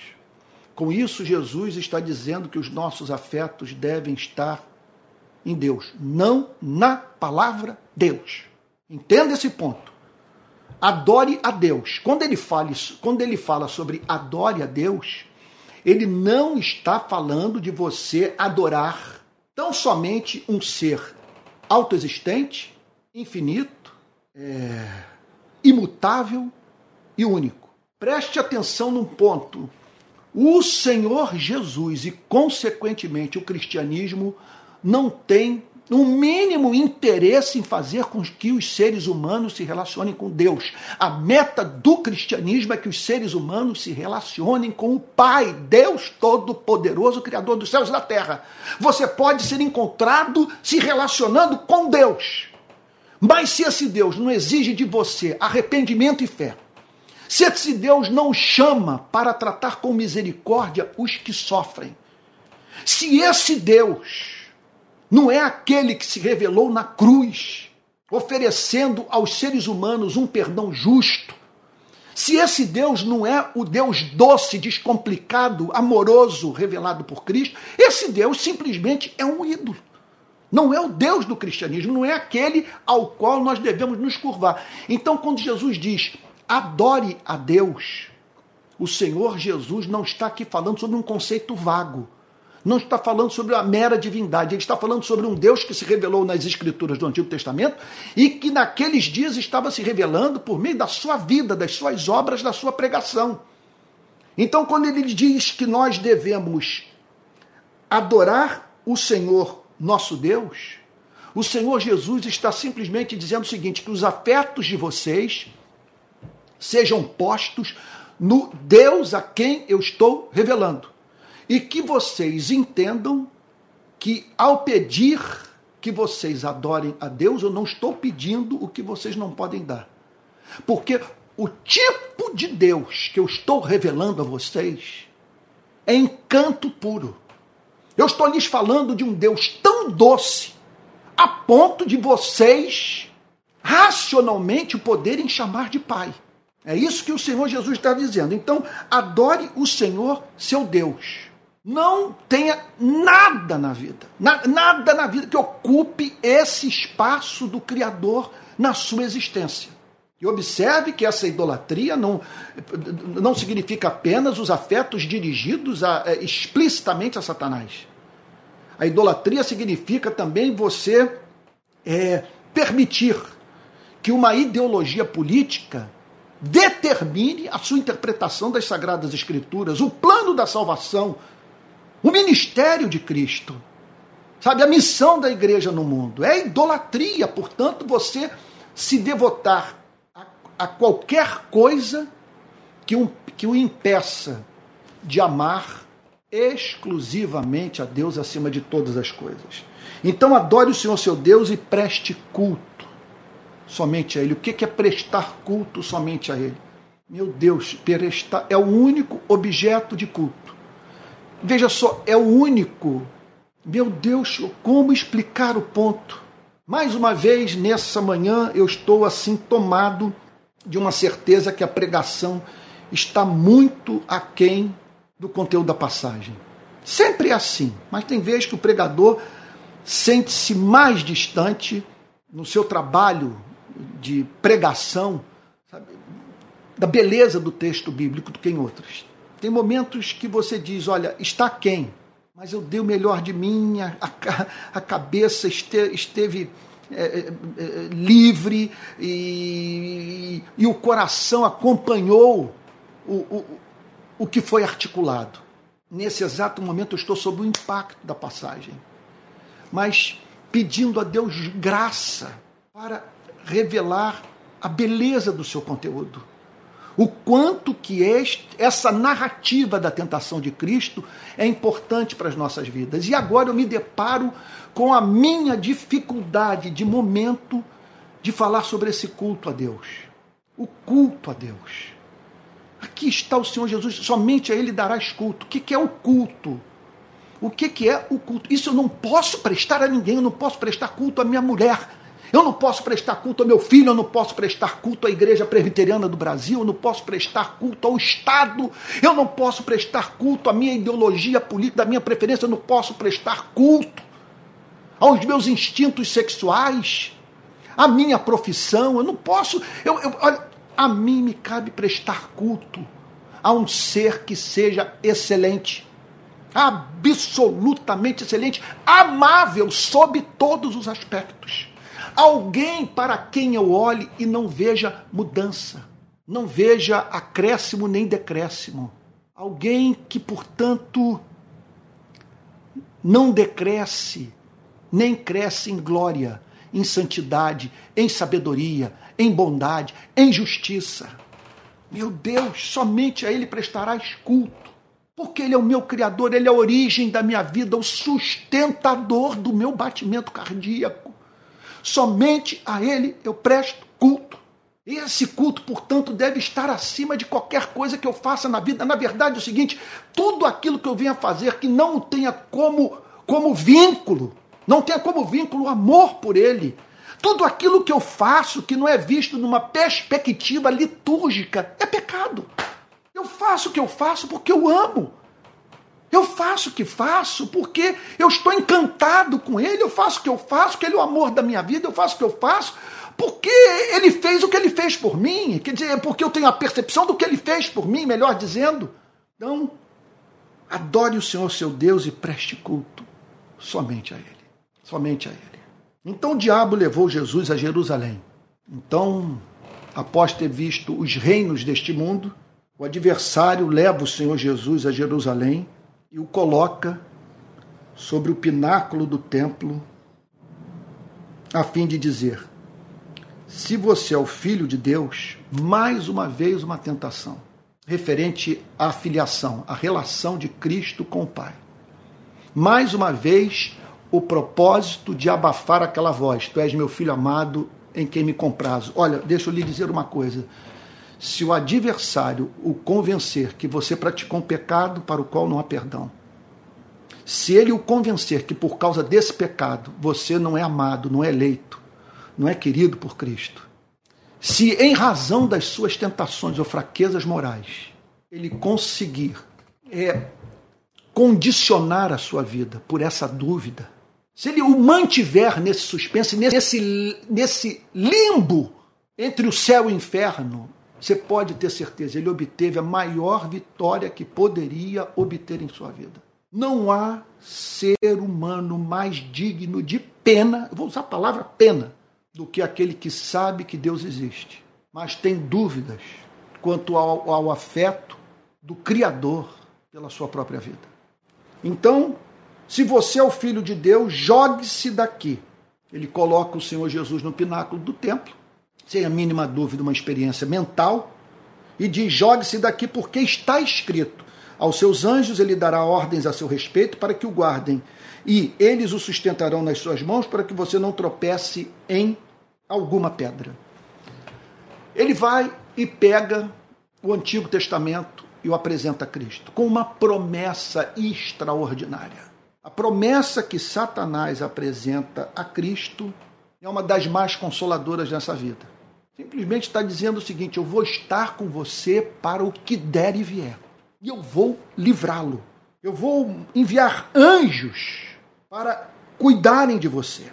Com isso, Jesus está dizendo que os nossos afetos devem estar em Deus, não na palavra Deus. Entenda esse ponto. Adore a Deus. Quando ele fala, quando ele fala sobre adore a Deus, ele não está falando de você adorar tão somente um ser autoexistente, infinito, é, imutável e único. Preste atenção num ponto o Senhor Jesus e, consequentemente, o cristianismo não tem o mínimo interesse em fazer com que os seres humanos se relacionem com Deus. A meta do cristianismo é que os seres humanos se relacionem com o Pai, Deus Todo-Poderoso, Criador dos céus e da terra. Você pode ser encontrado se relacionando com Deus. Mas se esse Deus não exige de você arrependimento e fé, se esse Deus não chama para tratar com misericórdia os que sofrem, se esse Deus não é aquele que se revelou na cruz, oferecendo aos seres humanos um perdão justo, se esse Deus não é o Deus doce, descomplicado, amoroso, revelado por Cristo, esse Deus simplesmente é um ídolo. Não é o Deus do cristianismo, não é aquele ao qual nós devemos nos curvar. Então, quando Jesus diz adore a Deus, o Senhor Jesus não está aqui falando sobre um conceito vago não está falando sobre a mera divindade, ele está falando sobre um Deus que se revelou nas Escrituras do Antigo Testamento e que naqueles dias estava se revelando por meio da sua vida, das suas obras, da sua pregação. Então, quando ele diz que nós devemos adorar o Senhor nosso Deus, o Senhor Jesus está simplesmente dizendo o seguinte: que os afetos de vocês sejam postos no Deus a quem eu estou revelando e que vocês entendam que ao pedir que vocês adorem a Deus, eu não estou pedindo o que vocês não podem dar. Porque o tipo de Deus que eu estou revelando a vocês é encanto puro. Eu estou lhes falando de um Deus tão doce, a ponto de vocês racionalmente poderem chamar de Pai. É isso que o Senhor Jesus está dizendo. Então, adore o Senhor, seu Deus não tenha nada na vida, na, nada na vida que ocupe esse espaço do Criador na sua existência. E observe que essa idolatria não, não significa apenas os afetos dirigidos a, é, explicitamente a Satanás. A idolatria significa também você é, permitir que uma ideologia política determine a sua interpretação das Sagradas Escrituras, o plano da salvação o ministério de Cristo, sabe, a missão da igreja no mundo. É idolatria, portanto, você se devotar a, a qualquer coisa que, um, que o impeça de amar exclusivamente a Deus acima de todas as coisas. Então adore o Senhor seu Deus e preste culto somente a Ele. O que é prestar culto somente a Ele? Meu Deus, é o único objeto de culto Veja só, é o único. Meu Deus, como explicar o ponto? Mais uma vez, nessa manhã, eu estou assim tomado de uma certeza que a pregação está muito aquém do conteúdo da passagem. Sempre é assim, mas tem vezes que o pregador sente-se mais distante no seu trabalho de pregação sabe, da beleza do texto bíblico do que em outras. Tem momentos que você diz: olha, está quem? Mas eu dei o melhor de mim, a, a cabeça este, esteve é, é, é, livre e, e, o coração acompanhou o, o, o que foi articulado. Nesse exato momento eu estou sob o impacto da passagem, mas pedindo a Deus graça para revelar a beleza do seu conteúdo o quanto que este, essa narrativa da tentação de Cristo é importante para as nossas vidas. E agora eu me deparo com a minha dificuldade de momento de falar sobre esse culto a Deus. O culto a Deus. Aqui está o Senhor Jesus, somente a Ele darás culto. O que é o culto? O que é o culto? Isso eu não posso prestar a ninguém, eu não posso prestar culto à minha mulher, eu não posso prestar culto ao meu filho, eu não posso prestar culto à Igreja Presbiteriana do Brasil, eu não posso prestar culto ao Estado, eu não posso prestar culto à minha ideologia política, da minha preferência, eu não posso prestar culto aos meus instintos sexuais, à minha profissão, eu não posso. Eu, eu, olha, a mim me cabe prestar culto a um ser que seja excelente, absolutamente excelente, amável sob todos os aspectos. Alguém para quem eu olhe e não veja mudança, não veja acréscimo nem decréscimo. Alguém que, portanto, não decresce, nem cresce em glória, em santidade, em sabedoria, em bondade, em justiça. Meu Deus, somente a Ele prestarás culto, porque Ele é o meu Criador, Ele é a origem da minha vida, o sustentador do meu batimento cardíaco. Somente a Ele eu presto culto. Esse culto, portanto, deve estar acima de qualquer coisa que eu faça na vida. Na verdade, é o seguinte: tudo aquilo que eu venha fazer que não tenha como, como vínculo, não tenha como vínculo o amor por Ele, Tudo aquilo que eu faço que não é visto numa perspectiva litúrgica é pecado. Eu faço o que eu faço porque eu amo. Eu faço o que faço porque eu estou encantado com ele, eu faço o que eu faço, porque ele é o amor da minha vida, eu faço o que eu faço, porque ele fez o que ele fez por mim, quer dizer, porque eu tenho a percepção do que ele fez por mim, melhor dizendo. Então, adore o Senhor seu Deus e preste culto somente a ele, somente a ele. Então o diabo levou Jesus a Jerusalém. Então, após ter visto os reinos deste mundo, o adversário leva o Senhor Jesus a Jerusalém e o coloca sobre o pináculo do templo, a fim de dizer: se você é o filho de Deus, mais uma vez uma tentação referente à filiação, à relação de Cristo com o Pai. Mais uma vez, o propósito de abafar aquela voz: Tu és meu filho amado, em quem me comprazo. Olha, deixa eu lhe dizer uma coisa. Se o adversário o convencer que você praticou um pecado para o qual não há perdão, se ele o convencer que por causa desse pecado você não é amado, não é eleito, não é querido por Cristo, se em razão das suas tentações ou fraquezas morais ele conseguir é, condicionar a sua vida por essa dúvida, se ele o mantiver nesse suspense, nesse, nesse limbo entre o céu e o inferno, você pode ter certeza, ele obteve a maior vitória que poderia obter em sua vida. Não há ser humano mais digno de pena, vou usar a palavra pena, do que aquele que sabe que Deus existe, mas tem dúvidas quanto ao, ao afeto do Criador pela sua própria vida. Então, se você é o filho de Deus, jogue-se daqui. Ele coloca o Senhor Jesus no pináculo do templo, sem a mínima dúvida, uma experiência mental, e diz: jogue-se daqui, porque está escrito: aos seus anjos ele dará ordens a seu respeito para que o guardem, e eles o sustentarão nas suas mãos para que você não tropece em alguma pedra. Ele vai e pega o Antigo Testamento e o apresenta a Cristo com uma promessa extraordinária. A promessa que Satanás apresenta a Cristo é uma das mais consoladoras dessa vida. Simplesmente está dizendo o seguinte: eu vou estar com você para o que der e vier. E eu vou livrá-lo. Eu vou enviar anjos para cuidarem de você,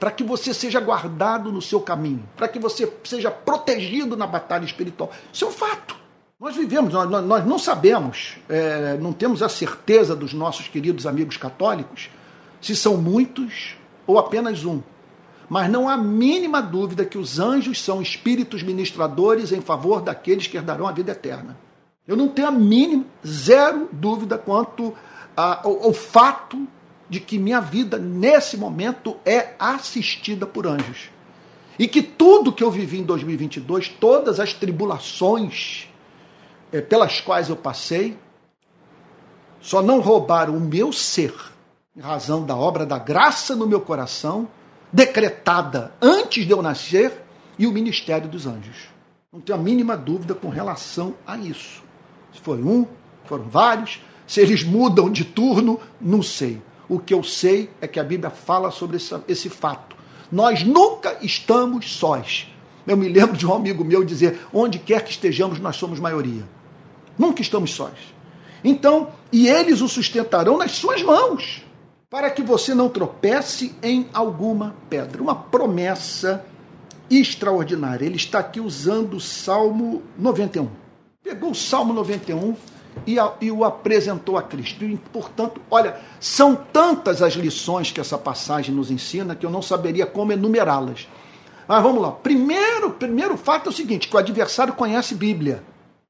para que você seja guardado no seu caminho, para que você seja protegido na batalha espiritual. Isso é um fato. Nós vivemos, nós, nós não sabemos, é, não temos a certeza dos nossos queridos amigos católicos se são muitos ou apenas um. Mas não há mínima dúvida que os anjos são espíritos ministradores em favor daqueles que herdarão a vida eterna. Eu não tenho a mínima, zero dúvida quanto ao, ao fato de que minha vida, nesse momento, é assistida por anjos. E que tudo que eu vivi em 2022, todas as tribulações, é, pelas quais eu passei, só não roubaram o meu ser, em razão da obra da graça no meu coração, decretada antes de eu nascer, e o ministério dos anjos. Não tenho a mínima dúvida com relação a isso. Se foi um, foram vários, se eles mudam de turno, não sei. O que eu sei é que a Bíblia fala sobre esse, esse fato. Nós nunca estamos sós. Eu me lembro de um amigo meu dizer: onde quer que estejamos, nós somos maioria. Nunca estamos sós. Então, e eles o sustentarão nas suas mãos, para que você não tropece em alguma pedra. Uma promessa extraordinária. Ele está aqui usando o Salmo 91. Pegou o Salmo 91 e, a, e o apresentou a Cristo. E, portanto, olha, são tantas as lições que essa passagem nos ensina que eu não saberia como enumerá-las. Mas vamos lá. Primeiro, primeiro fato é o seguinte: que o adversário conhece Bíblia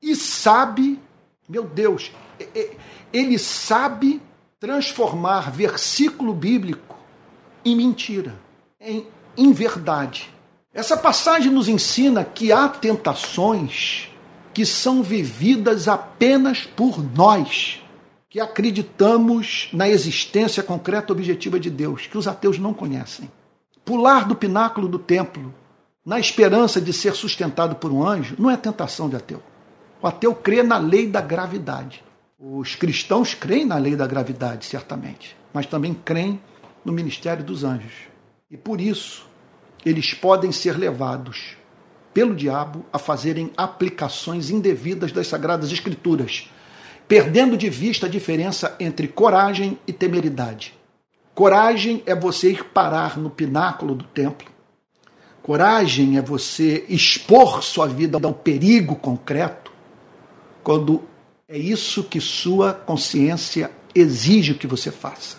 e sabe, meu Deus, ele sabe transformar versículo bíblico em mentira, em inverdade. Essa passagem nos ensina que há tentações que são vividas apenas por nós, que acreditamos na existência concreta e objetiva de Deus, que os ateus não conhecem. Pular do pináculo do templo na esperança de ser sustentado por um anjo não é tentação de ateu. O ateu crê na lei da gravidade. Os cristãos creem na lei da gravidade, certamente, mas também creem no ministério dos anjos. E por isso, eles podem ser levados pelo diabo a fazerem aplicações indevidas das Sagradas Escrituras, perdendo de vista a diferença entre coragem e temeridade. Coragem é você ir parar no pináculo do templo. Coragem é você expor sua vida ao perigo concreto, quando é isso que sua consciência exige que você faça.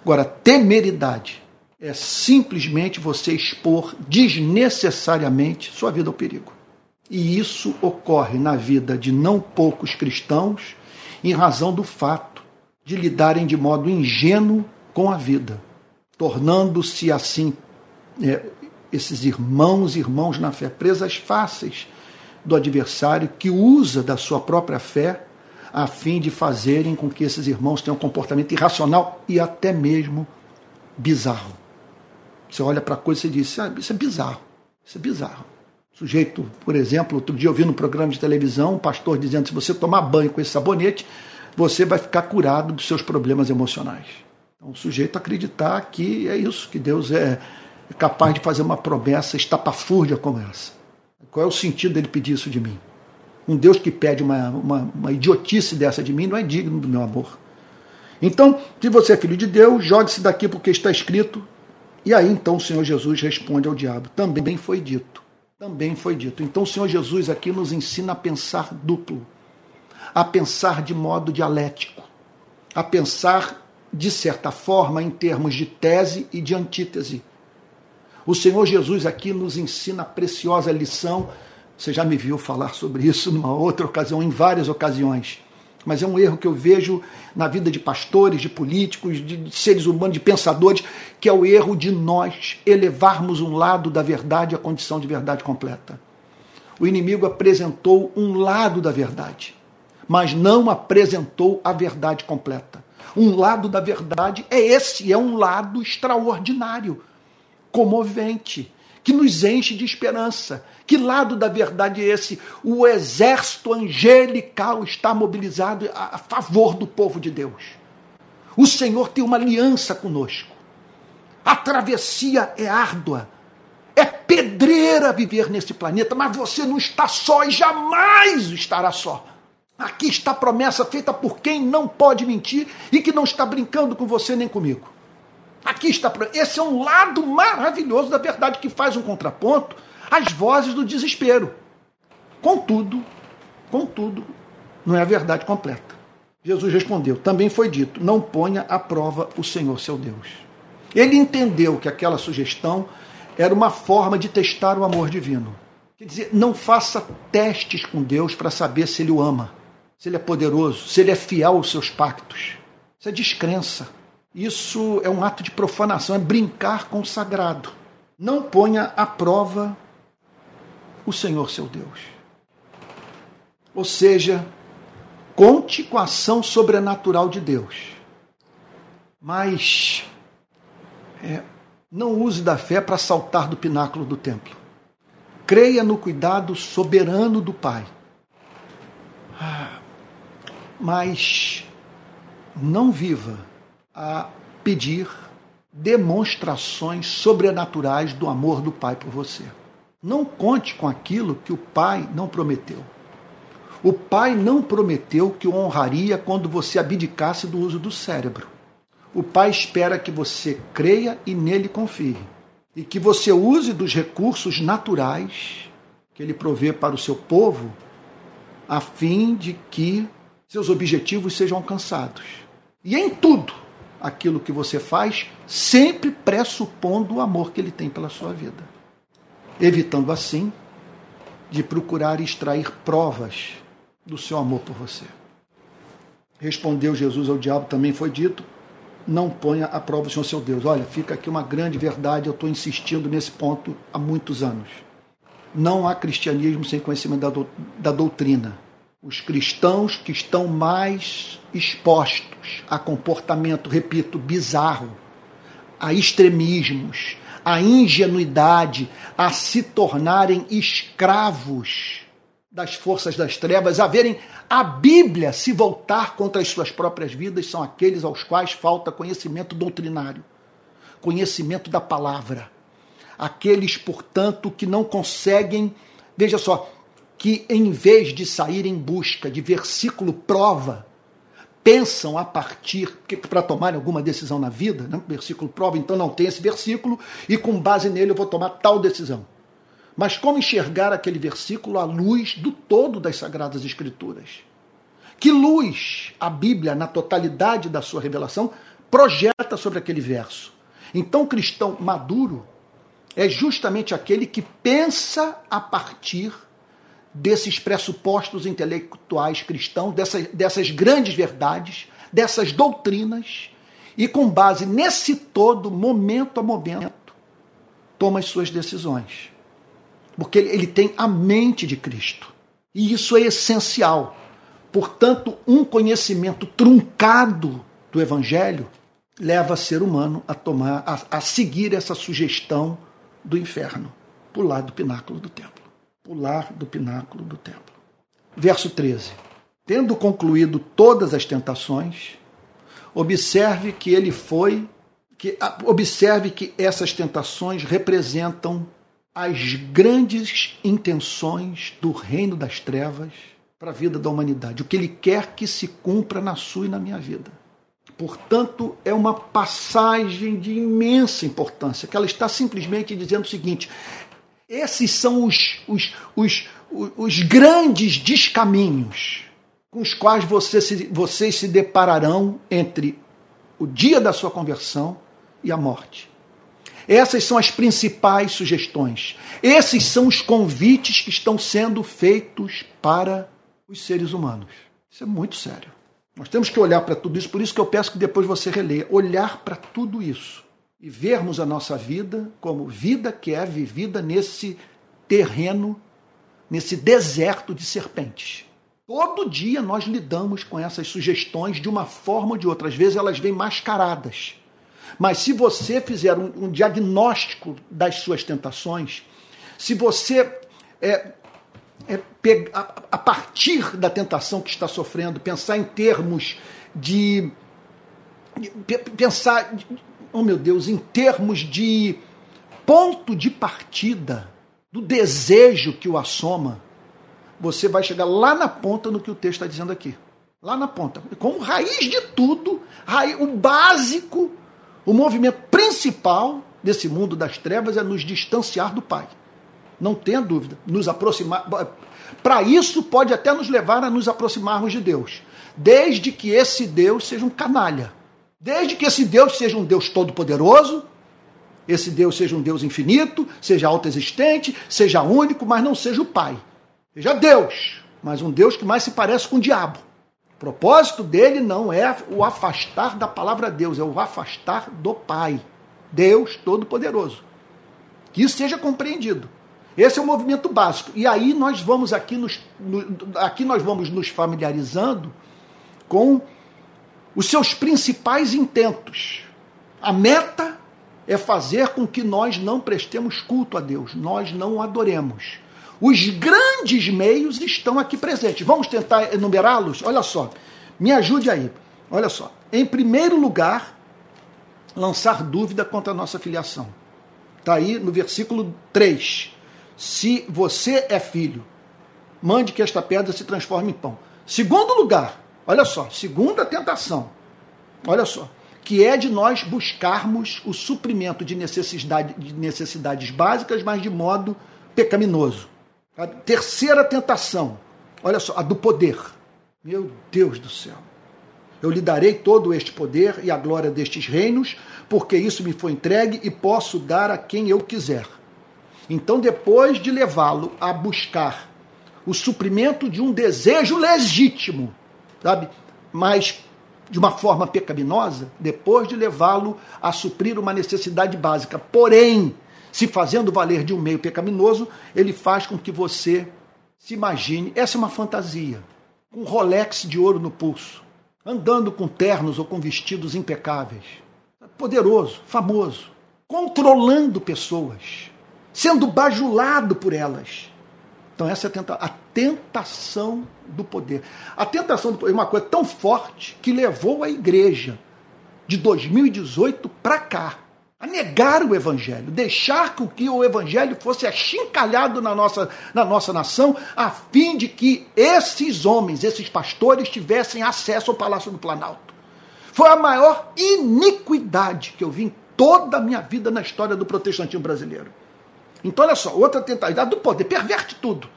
Agora, temeridade é simplesmente você expor desnecessariamente sua vida ao perigo. E isso ocorre na vida de não poucos cristãos em razão do fato de lidarem de modo ingênuo com a vida, tornando-se assim é, esses irmãos irmãos na fé presas fáceis do adversário que usa da sua própria fé a fim de fazerem com que esses irmãos tenham um comportamento irracional e até mesmo bizarro. Você olha para a coisa e diz: ah, Isso é bizarro. Isso é bizarro. Sujeito, por exemplo, outro dia eu vi no programa de televisão um pastor dizendo: se você tomar banho com esse sabonete, você vai ficar curado dos seus problemas emocionais. Então, o sujeito acreditar que é isso, que Deus é capaz de fazer uma promessa estapafúrdia como essa. Qual é o sentido dele pedir isso de mim? Um Deus que pede uma, uma, uma idiotice dessa de mim não é digno do meu amor. Então, se você é filho de Deus, jogue-se daqui porque está escrito, e aí então o Senhor Jesus responde ao diabo: também foi dito. Também foi dito. Então o Senhor Jesus aqui nos ensina a pensar duplo, a pensar de modo dialético, a pensar de certa forma em termos de tese e de antítese. O Senhor Jesus aqui nos ensina a preciosa lição. Você já me viu falar sobre isso numa outra ocasião, em várias ocasiões mas é um erro que eu vejo na vida de pastores, de políticos, de seres humanos, de pensadores, que é o erro de nós elevarmos um lado da verdade à condição de verdade completa. O inimigo apresentou um lado da verdade, mas não apresentou a verdade completa. Um lado da verdade é esse, é um lado extraordinário, comovente, que nos enche de esperança. Que lado da verdade é esse? O exército angelical está mobilizado a favor do povo de Deus. O Senhor tem uma aliança conosco. A travessia é árdua. É pedreira viver nesse planeta, mas você não está só e jamais estará só. Aqui está a promessa feita por quem não pode mentir e que não está brincando com você nem comigo. Aqui está. Esse é um lado maravilhoso da verdade que faz um contraponto às vozes do desespero. Contudo, contudo, não é a verdade completa. Jesus respondeu: Também foi dito: Não ponha à prova o Senhor seu Deus. Ele entendeu que aquela sugestão era uma forma de testar o amor divino. Quer dizer, não faça testes com Deus para saber se ele o ama, se ele é poderoso, se ele é fiel aos seus pactos. Isso é descrença. Isso é um ato de profanação, é brincar com o sagrado. Não ponha à prova o Senhor seu Deus. Ou seja, conte com a ação sobrenatural de Deus. Mas é, não use da fé para saltar do pináculo do templo. Creia no cuidado soberano do Pai. Ah, mas não viva a pedir demonstrações sobrenaturais do amor do Pai por você. Não conte com aquilo que o Pai não prometeu. O Pai não prometeu que o honraria quando você abdicasse do uso do cérebro. O Pai espera que você creia e nele confie. E que você use dos recursos naturais que ele provê para o seu povo, a fim de que seus objetivos sejam alcançados. E em tudo, aquilo que você faz, sempre pressupondo o amor que ele tem pela sua vida. Evitando assim de procurar extrair provas do seu amor por você. Respondeu Jesus ao diabo, também foi dito: não ponha à prova o Senhor seu Deus. Olha, fica aqui uma grande verdade, eu estou insistindo nesse ponto há muitos anos. Não há cristianismo sem conhecimento da, do, da doutrina os cristãos que estão mais expostos a comportamento, repito, bizarro, a extremismos, a ingenuidade, a se tornarem escravos das forças das trevas, a verem a Bíblia se voltar contra as suas próprias vidas, são aqueles aos quais falta conhecimento doutrinário, conhecimento da palavra. aqueles, portanto, que não conseguem, veja só, que em vez de sair em busca de versículo prova, pensam a partir, para tomarem alguma decisão na vida, né? versículo prova, então não tem esse versículo, e com base nele eu vou tomar tal decisão. Mas como enxergar aquele versículo à luz do todo das Sagradas Escrituras? Que luz a Bíblia, na totalidade da sua revelação, projeta sobre aquele verso? Então, o cristão maduro é justamente aquele que pensa a partir desses pressupostos intelectuais cristãos, dessas, dessas grandes verdades, dessas doutrinas, e com base nesse todo, momento a momento, toma as suas decisões. Porque ele tem a mente de Cristo. E isso é essencial. Portanto, um conhecimento truncado do Evangelho leva o ser humano a tomar, a, a seguir essa sugestão do inferno, pular do pináculo do templo. Pular do pináculo do templo. Verso 13. Tendo concluído todas as tentações, observe que ele foi, que observe que essas tentações representam as grandes intenções do reino das trevas para a vida da humanidade, o que ele quer que se cumpra na sua e na minha vida. Portanto, é uma passagem de imensa importância, que ela está simplesmente dizendo o seguinte: esses são os, os, os, os grandes descaminhos com os quais você se, vocês se depararão entre o dia da sua conversão e a morte. Essas são as principais sugestões. Esses são os convites que estão sendo feitos para os seres humanos. Isso é muito sério. Nós temos que olhar para tudo isso, por isso que eu peço que depois você releia. Olhar para tudo isso e vermos a nossa vida como vida que é vivida nesse terreno, nesse deserto de serpentes. Todo dia nós lidamos com essas sugestões de uma forma ou de outra. Às vezes elas vêm mascaradas. Mas se você fizer um, um diagnóstico das suas tentações, se você é, é, a, partir da tentação que está sofrendo, pensar em termos de. de pensar, oh meu Deus, em termos de ponto de partida do desejo que o assoma, você vai chegar lá na ponta no que o texto está dizendo aqui. Lá na ponta. Como raiz de tudo, raiz, o básico, o movimento principal desse mundo das trevas é nos distanciar do Pai. Não tenha dúvida. Nos aproximar. Para isso, pode até nos levar a nos aproximarmos de Deus. Desde que esse Deus seja um canalha. Desde que esse Deus seja um Deus todo-poderoso, esse Deus seja um Deus infinito, seja autoexistente, seja único, mas não seja o Pai. Seja Deus, mas um Deus que mais se parece com o diabo. O propósito dele não é o afastar da palavra Deus, é o afastar do Pai. Deus Todo-Poderoso. Que isso seja compreendido. Esse é o movimento básico. E aí nós vamos aqui nos, no, aqui nós vamos nos familiarizando com os seus principais intentos. A meta é fazer com que nós não prestemos culto a Deus, nós não o adoremos. Os grandes meios estão aqui presentes. Vamos tentar enumerá-los? Olha só, me ajude aí. Olha só. Em primeiro lugar, lançar dúvida contra a nossa filiação. Está aí no versículo 3 se você é filho, mande que esta pedra se transforme em pão. Segundo lugar, olha só, segunda tentação, olha só, que é de nós buscarmos o suprimento de, necessidade, de necessidades básicas, mas de modo pecaminoso. A terceira tentação, olha só, a do poder. Meu Deus do céu. Eu lhe darei todo este poder e a glória destes reinos, porque isso me foi entregue e posso dar a quem eu quiser. Então, depois de levá-lo a buscar o suprimento de um desejo legítimo, sabe? Mas de uma forma pecaminosa, depois de levá-lo a suprir uma necessidade básica, porém, se fazendo valer de um meio pecaminoso, ele faz com que você se imagine, essa é uma fantasia, um Rolex de ouro no pulso, andando com ternos ou com vestidos impecáveis, poderoso, famoso, controlando pessoas, sendo bajulado por elas. Então, essa é a, tenta a tentação do poder. A tentação do poder é uma coisa tão forte que levou a igreja de 2018 para cá a negar o evangelho, deixar que o, que o evangelho fosse achincalhado na nossa, na nossa nação, a fim de que esses homens, esses pastores, tivessem acesso ao Palácio do Planalto. Foi a maior iniquidade que eu vi em toda a minha vida na história do protestantismo brasileiro. Então, olha só, outra tentativa do poder, perverte tudo.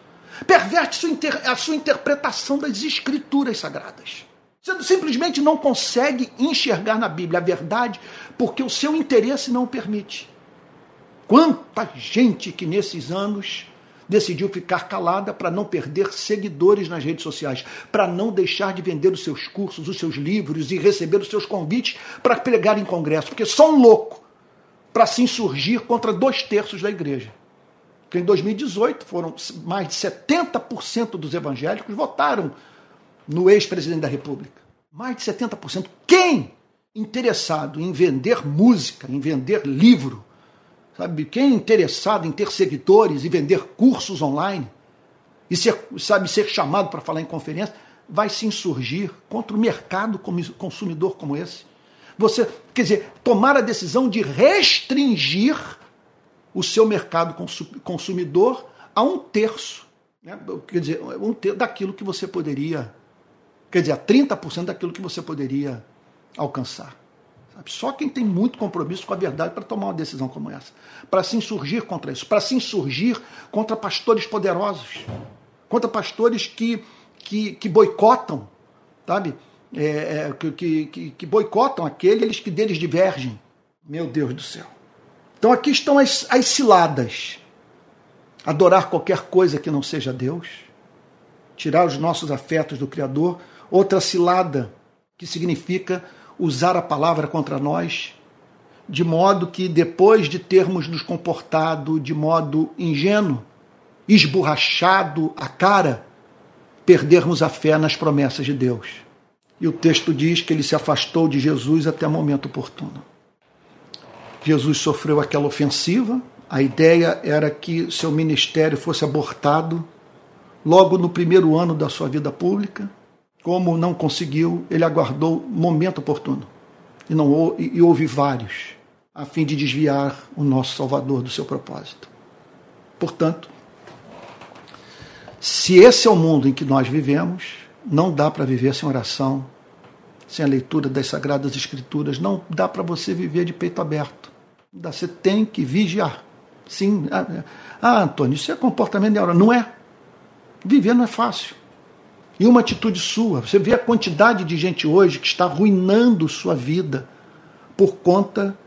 Perverte a sua interpretação das escrituras sagradas. Você simplesmente não consegue enxergar na Bíblia a verdade porque o seu interesse não o permite. Quanta gente que nesses anos decidiu ficar calada para não perder seguidores nas redes sociais, para não deixar de vender os seus cursos, os seus livros e receber os seus convites para pregar em congresso, porque só um louco para se insurgir contra dois terços da igreja. Porque em 2018 foram mais de 70% dos evangélicos votaram no ex-presidente da República. Mais de 70%. Quem interessado em vender música, em vender livro, sabe? Quem interessado em ter seguidores e vender cursos online e ser, sabe ser chamado para falar em conferência, vai se insurgir contra o mercado consumidor como esse. Você, quer dizer, tomar a decisão de restringir o seu mercado consumidor a um terço, né? quer dizer, um terço daquilo que você poderia Quer dizer, a 30% daquilo que você poderia alcançar. Sabe? Só quem tem muito compromisso com a verdade para tomar uma decisão como essa. Para se insurgir contra isso. Para se insurgir contra pastores poderosos. Contra pastores que, que, que boicotam, sabe? É, é, que, que, que boicotam aqueles que deles divergem. Meu Deus do céu. Então aqui estão as, as ciladas. Adorar qualquer coisa que não seja Deus. Tirar os nossos afetos do Criador Outra cilada, que significa usar a palavra contra nós, de modo que depois de termos nos comportado de modo ingênuo, esborrachado a cara, perdermos a fé nas promessas de Deus. E o texto diz que ele se afastou de Jesus até o momento oportuno. Jesus sofreu aquela ofensiva, a ideia era que seu ministério fosse abortado logo no primeiro ano da sua vida pública. Como não conseguiu, ele aguardou o momento oportuno. E, não, e houve vários, a fim de desviar o nosso Salvador do seu propósito. Portanto, se esse é o mundo em que nós vivemos, não dá para viver sem oração, sem a leitura das Sagradas Escrituras, não dá para você viver de peito aberto. Você tem que vigiar. Sim. Ah, ah Antônio, isso é comportamento hora. Não é. Viver não é fácil e uma atitude sua. Você vê a quantidade de gente hoje que está arruinando sua vida por conta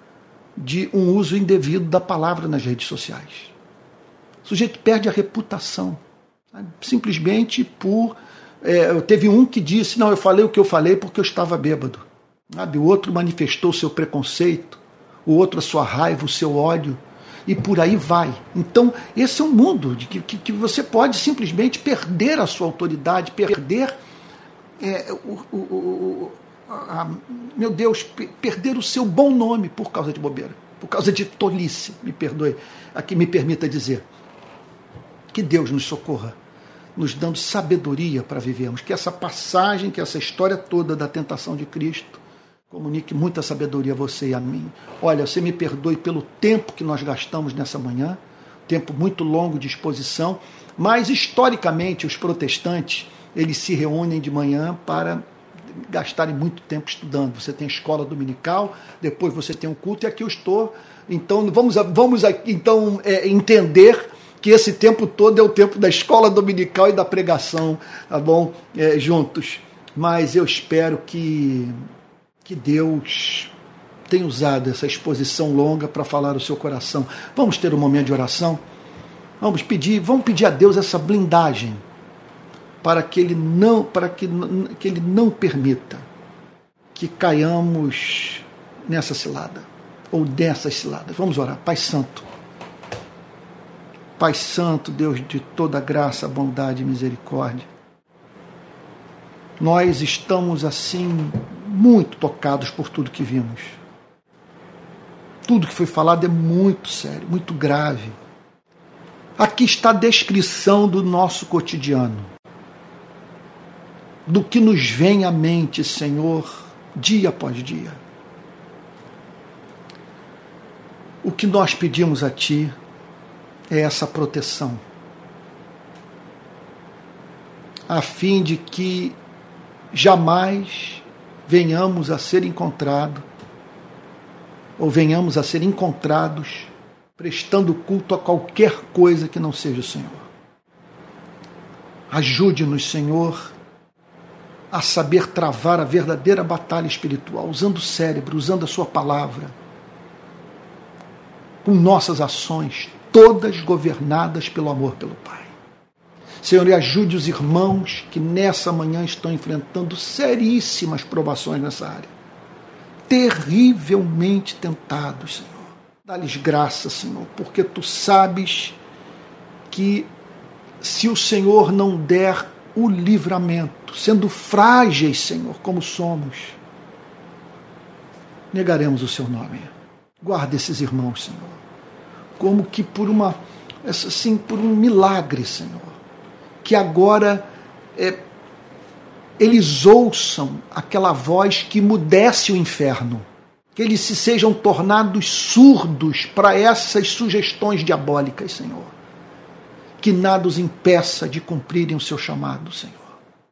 de um uso indevido da palavra nas redes sociais. O sujeito perde a reputação, simplesmente por. É, teve um que disse: Não, eu falei o que eu falei porque eu estava bêbado. Sabe? O outro manifestou seu preconceito, o outro a sua raiva, o seu ódio e por aí vai. Então, esse é um mundo de que, que, que você pode simplesmente perder a sua autoridade, perder é, o, o, o meu Deus, perder o seu bom nome por causa de bobeira, por causa de tolice, me perdoe, aqui me permita dizer. Que Deus nos socorra, nos dando sabedoria para vivermos, que essa passagem, que essa história toda da tentação de Cristo Comunique muita sabedoria a você e a mim. Olha, você me perdoe pelo tempo que nós gastamos nessa manhã, tempo muito longo de exposição, mas historicamente os protestantes, eles se reúnem de manhã para gastarem muito tempo estudando. Você tem a escola dominical, depois você tem o culto e aqui eu estou. Então vamos, vamos então é, entender que esse tempo todo é o tempo da escola dominical e da pregação, tá bom? É, juntos. Mas eu espero que que Deus tem usado essa exposição longa para falar o seu coração. Vamos ter um momento de oração? Vamos pedir, vamos pedir a Deus essa blindagem para que ele não, para que, que ele não permita que caiamos nessa cilada ou dessas ciladas. Vamos orar. Pai Santo. Pai Santo, Deus de toda graça, bondade e misericórdia. Nós estamos assim muito tocados por tudo que vimos. Tudo que foi falado é muito sério, muito grave. Aqui está a descrição do nosso cotidiano, do que nos vem à mente, Senhor, dia após dia. O que nós pedimos a Ti é essa proteção, a fim de que jamais venhamos a ser encontrados ou venhamos a ser encontrados prestando culto a qualquer coisa que não seja o Senhor. Ajude-nos, Senhor, a saber travar a verdadeira batalha espiritual, usando o cérebro, usando a Sua palavra, com nossas ações, todas governadas pelo amor pelo Pai. Senhor, e ajude os irmãos que nessa manhã estão enfrentando seríssimas provações nessa área. Terrivelmente tentados, Senhor. Dá-lhes graça, Senhor, porque tu sabes que se o Senhor não der o livramento, sendo frágeis, Senhor, como somos, negaremos o seu nome. Guarda esses irmãos, Senhor, como que por uma, assim, por um milagre, Senhor que agora é, eles ouçam aquela voz que mudesse o inferno, que eles se sejam tornados surdos para essas sugestões diabólicas, Senhor. Que nada os impeça de cumprirem o seu chamado, Senhor,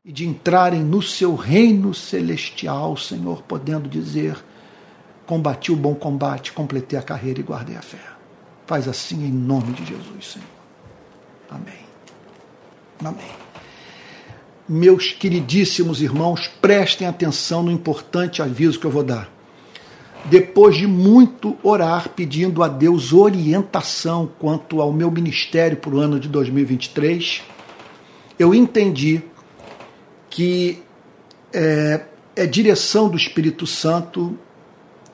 e de entrarem no seu reino celestial, Senhor, podendo dizer: combati o bom combate, completei a carreira e guardei a fé. Faz assim em nome de Jesus, Senhor. Amém. Amém. Meus queridíssimos irmãos, prestem atenção no importante aviso que eu vou dar. Depois de muito orar pedindo a Deus orientação quanto ao meu ministério para o ano de 2023, eu entendi que é, é direção do Espírito Santo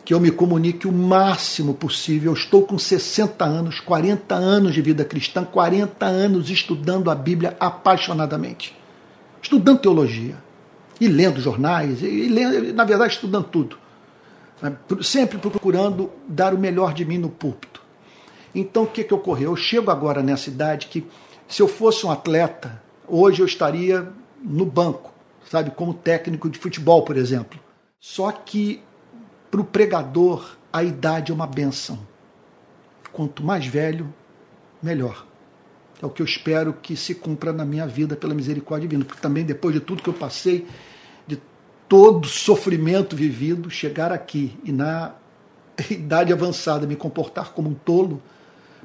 que eu me comunique o máximo possível. Eu estou com 60 anos, 40 anos de vida cristã, 40 anos estudando a Bíblia apaixonadamente, estudando teologia e lendo jornais, e lendo, na verdade estudando tudo. Né? Sempre procurando dar o melhor de mim no púlpito. Então o que, que ocorreu? Eu chego agora nessa idade que, se eu fosse um atleta, hoje eu estaria no banco, sabe, como técnico de futebol, por exemplo. Só que para o pregador, a idade é uma benção. Quanto mais velho, melhor. É o que eu espero que se cumpra na minha vida pela misericórdia divina. Porque também, depois de tudo que eu passei, de todo sofrimento vivido, chegar aqui e na idade avançada me comportar como um tolo,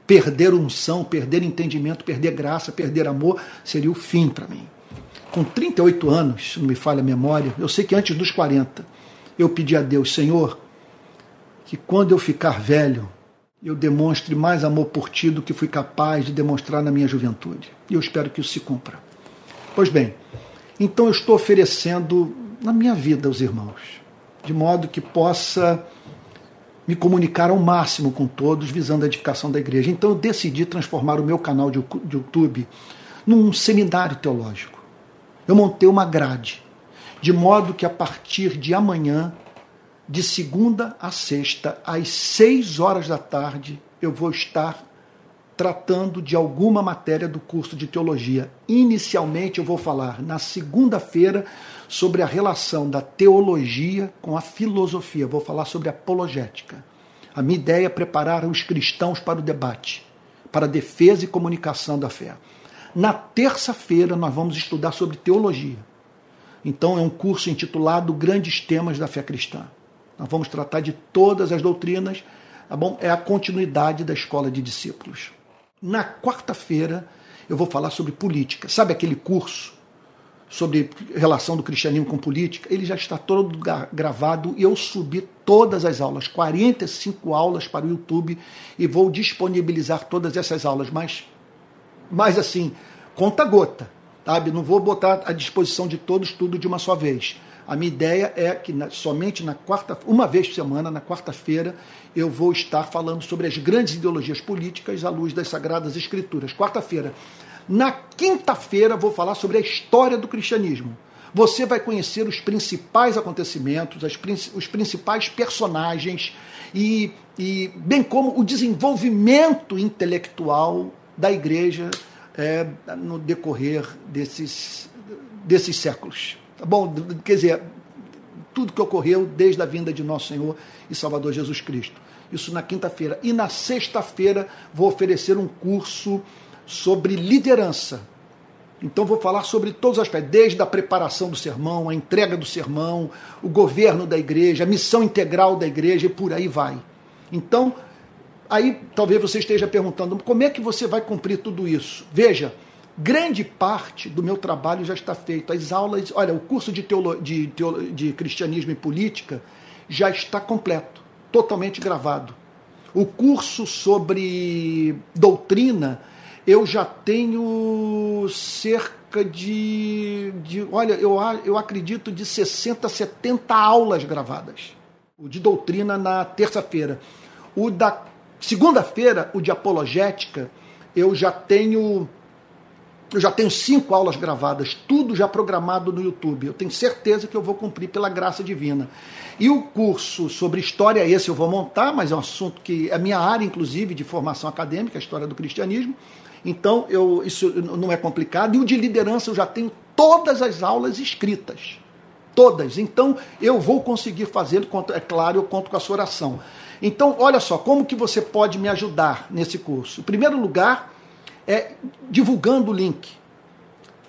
perder unção, perder entendimento, perder graça, perder amor, seria o fim para mim. Com 38 anos, se não me falha a memória, eu sei que antes dos 40, eu pedi a Deus, Senhor, que quando eu ficar velho, eu demonstre mais amor por ti do que fui capaz de demonstrar na minha juventude. E eu espero que isso se cumpra. Pois bem, então eu estou oferecendo na minha vida aos irmãos, de modo que possa me comunicar ao máximo com todos, visando a edificação da igreja. Então eu decidi transformar o meu canal de YouTube num seminário teológico. Eu montei uma grade de modo que a partir de amanhã, de segunda a sexta, às seis horas da tarde, eu vou estar tratando de alguma matéria do curso de teologia. Inicialmente, eu vou falar na segunda-feira sobre a relação da teologia com a filosofia. Vou falar sobre apologética. A minha ideia é preparar os cristãos para o debate, para a defesa e comunicação da fé. Na terça-feira, nós vamos estudar sobre teologia. Então, é um curso intitulado Grandes Temas da Fé Cristã. Nós vamos tratar de todas as doutrinas, tá bom? É a continuidade da escola de discípulos. Na quarta-feira, eu vou falar sobre política. Sabe aquele curso sobre relação do cristianismo com política? Ele já está todo gravado e eu subi todas as aulas, 45 aulas para o YouTube e vou disponibilizar todas essas aulas, mas, mas assim, conta gota sabe? Não vou botar à disposição de todos tudo de uma só vez. A minha ideia é que na, somente na quarta, uma vez por semana, na quarta-feira, eu vou estar falando sobre as grandes ideologias políticas à luz das Sagradas Escrituras. Quarta-feira. Na quinta-feira, vou falar sobre a história do cristianismo. Você vai conhecer os principais acontecimentos, as, os principais personagens e, e bem como o desenvolvimento intelectual da igreja é, no decorrer desses, desses séculos. Tá bom? Quer dizer, tudo que ocorreu desde a vinda de nosso Senhor e Salvador Jesus Cristo. Isso na quinta-feira. E na sexta-feira vou oferecer um curso sobre liderança. Então vou falar sobre todos os aspectos, desde a preparação do sermão, a entrega do sermão, o governo da igreja, a missão integral da igreja e por aí vai. Então, aí talvez você esteja perguntando, como é que você vai cumprir tudo isso? Veja, grande parte do meu trabalho já está feito. As aulas, olha, o curso de, teolo, de, teolo, de cristianismo e política já está completo, totalmente gravado. O curso sobre doutrina eu já tenho cerca de, de olha, eu, eu acredito de 60, 70 aulas gravadas. O de doutrina na terça-feira. O da segunda-feira, o de apologética, eu já tenho eu já tenho cinco aulas gravadas, tudo já programado no YouTube. Eu tenho certeza que eu vou cumprir pela graça divina. E o curso sobre história, esse eu vou montar, mas é um assunto que é minha área, inclusive, de formação acadêmica, a história do cristianismo. Então, eu, isso não é complicado. E o de liderança eu já tenho todas as aulas escritas. Todas. Então, eu vou conseguir fazer, é claro, eu conto com a sua oração. Então, olha só, como que você pode me ajudar nesse curso? Em primeiro lugar, é divulgando o link,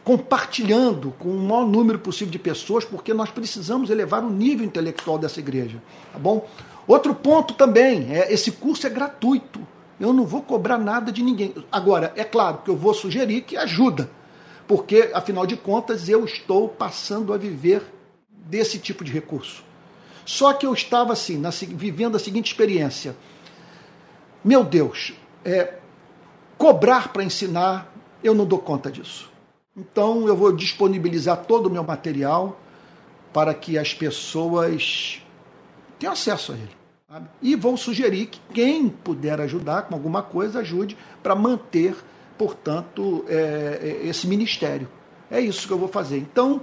compartilhando com o maior número possível de pessoas, porque nós precisamos elevar o nível intelectual dessa igreja, tá bom? Outro ponto também, é, esse curso é gratuito. Eu não vou cobrar nada de ninguém. Agora, é claro que eu vou sugerir que ajuda, porque, afinal de contas, eu estou passando a viver desse tipo de recurso. Só que eu estava assim, na, vivendo a seguinte experiência. Meu Deus, é, cobrar para ensinar, eu não dou conta disso. Então eu vou disponibilizar todo o meu material para que as pessoas tenham acesso a ele. Sabe? E vou sugerir que quem puder ajudar com alguma coisa, ajude para manter, portanto, é, é, esse ministério. É isso que eu vou fazer. Então,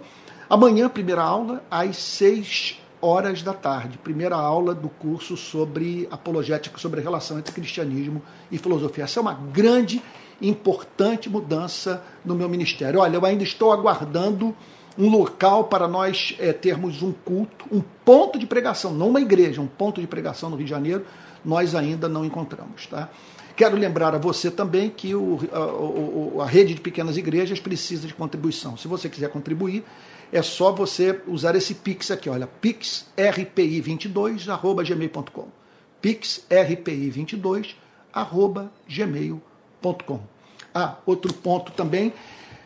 amanhã, primeira aula, às seis horas da tarde. Primeira aula do curso sobre apologética, sobre a relação entre cristianismo e filosofia. Essa é uma grande, importante mudança no meu ministério. Olha, eu ainda estou aguardando um local para nós é, termos um culto, um ponto de pregação, não uma igreja, um ponto de pregação no Rio de Janeiro, nós ainda não encontramos. Tá? Quero lembrar a você também que o, a, a, rede de pequenas igrejas precisa de contribuição. Se você quiser contribuir, é só você usar esse Pix aqui, olha, pixrpi22@gmail.com. pixrpi22@gmail.com. Ah, outro ponto também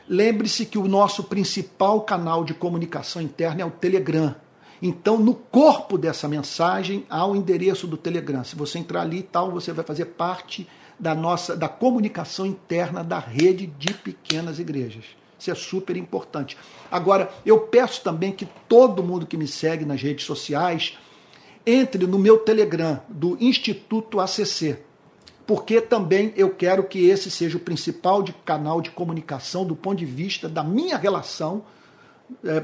Lembre-se que o nosso principal canal de comunicação interna é o Telegram. Então, no corpo dessa mensagem há o endereço do Telegram. Se você entrar ali e tal, você vai fazer parte da nossa da comunicação interna da rede de pequenas igrejas. Isso é super importante. Agora, eu peço também que todo mundo que me segue nas redes sociais entre no meu Telegram do Instituto ACC porque também eu quero que esse seja o principal de canal de comunicação do ponto de vista da minha relação é,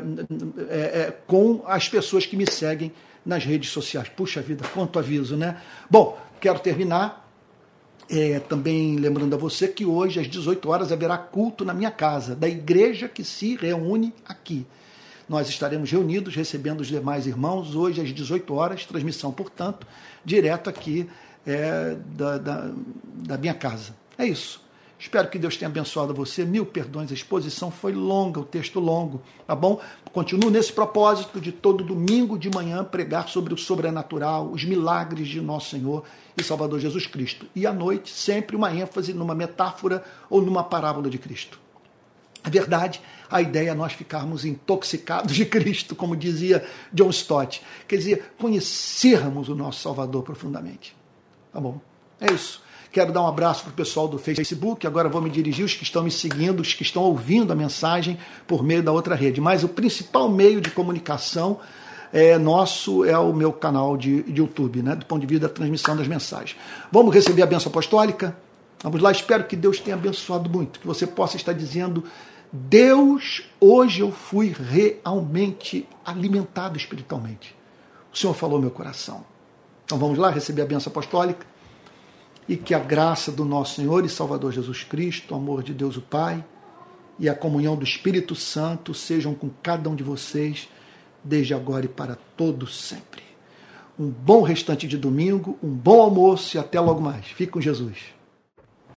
é, com as pessoas que me seguem nas redes sociais. Puxa vida, quanto aviso, né? Bom, quero terminar é, também lembrando a você que hoje às 18 horas haverá culto na minha casa, da igreja que se reúne aqui. Nós estaremos reunidos recebendo os demais irmãos hoje às 18 horas, transmissão, portanto, direto aqui é, da, da, da minha casa. É isso. Espero que Deus tenha abençoado você. Mil perdões, a exposição foi longa, o texto longo, tá bom? Continuo nesse propósito de todo domingo de manhã pregar sobre o sobrenatural, os milagres de nosso Senhor e Salvador Jesus Cristo. E à noite, sempre uma ênfase numa metáfora ou numa parábola de Cristo. A verdade, a ideia é nós ficarmos intoxicados de Cristo, como dizia John Stott. Quer dizer, conhecermos o nosso Salvador profundamente. Tá bom. É isso. Quero dar um abraço para o pessoal do Facebook. Agora vou me dirigir os que estão me seguindo, os que estão ouvindo a mensagem por meio da outra rede. Mas o principal meio de comunicação é, nosso é o meu canal de, de YouTube, né, do ponto de vista da transmissão das mensagens. Vamos receber a benção apostólica? Vamos lá, espero que Deus tenha abençoado muito, que você possa estar dizendo: Deus, hoje eu fui realmente alimentado espiritualmente. O Senhor falou meu coração. Então vamos lá receber a benção apostólica e que a graça do nosso Senhor e Salvador Jesus Cristo, o amor de Deus o Pai e a comunhão do Espírito Santo sejam com cada um de vocês desde agora e para todos sempre. um bom restante de domingo, um bom almoço e até logo mais. Fique com Jesus.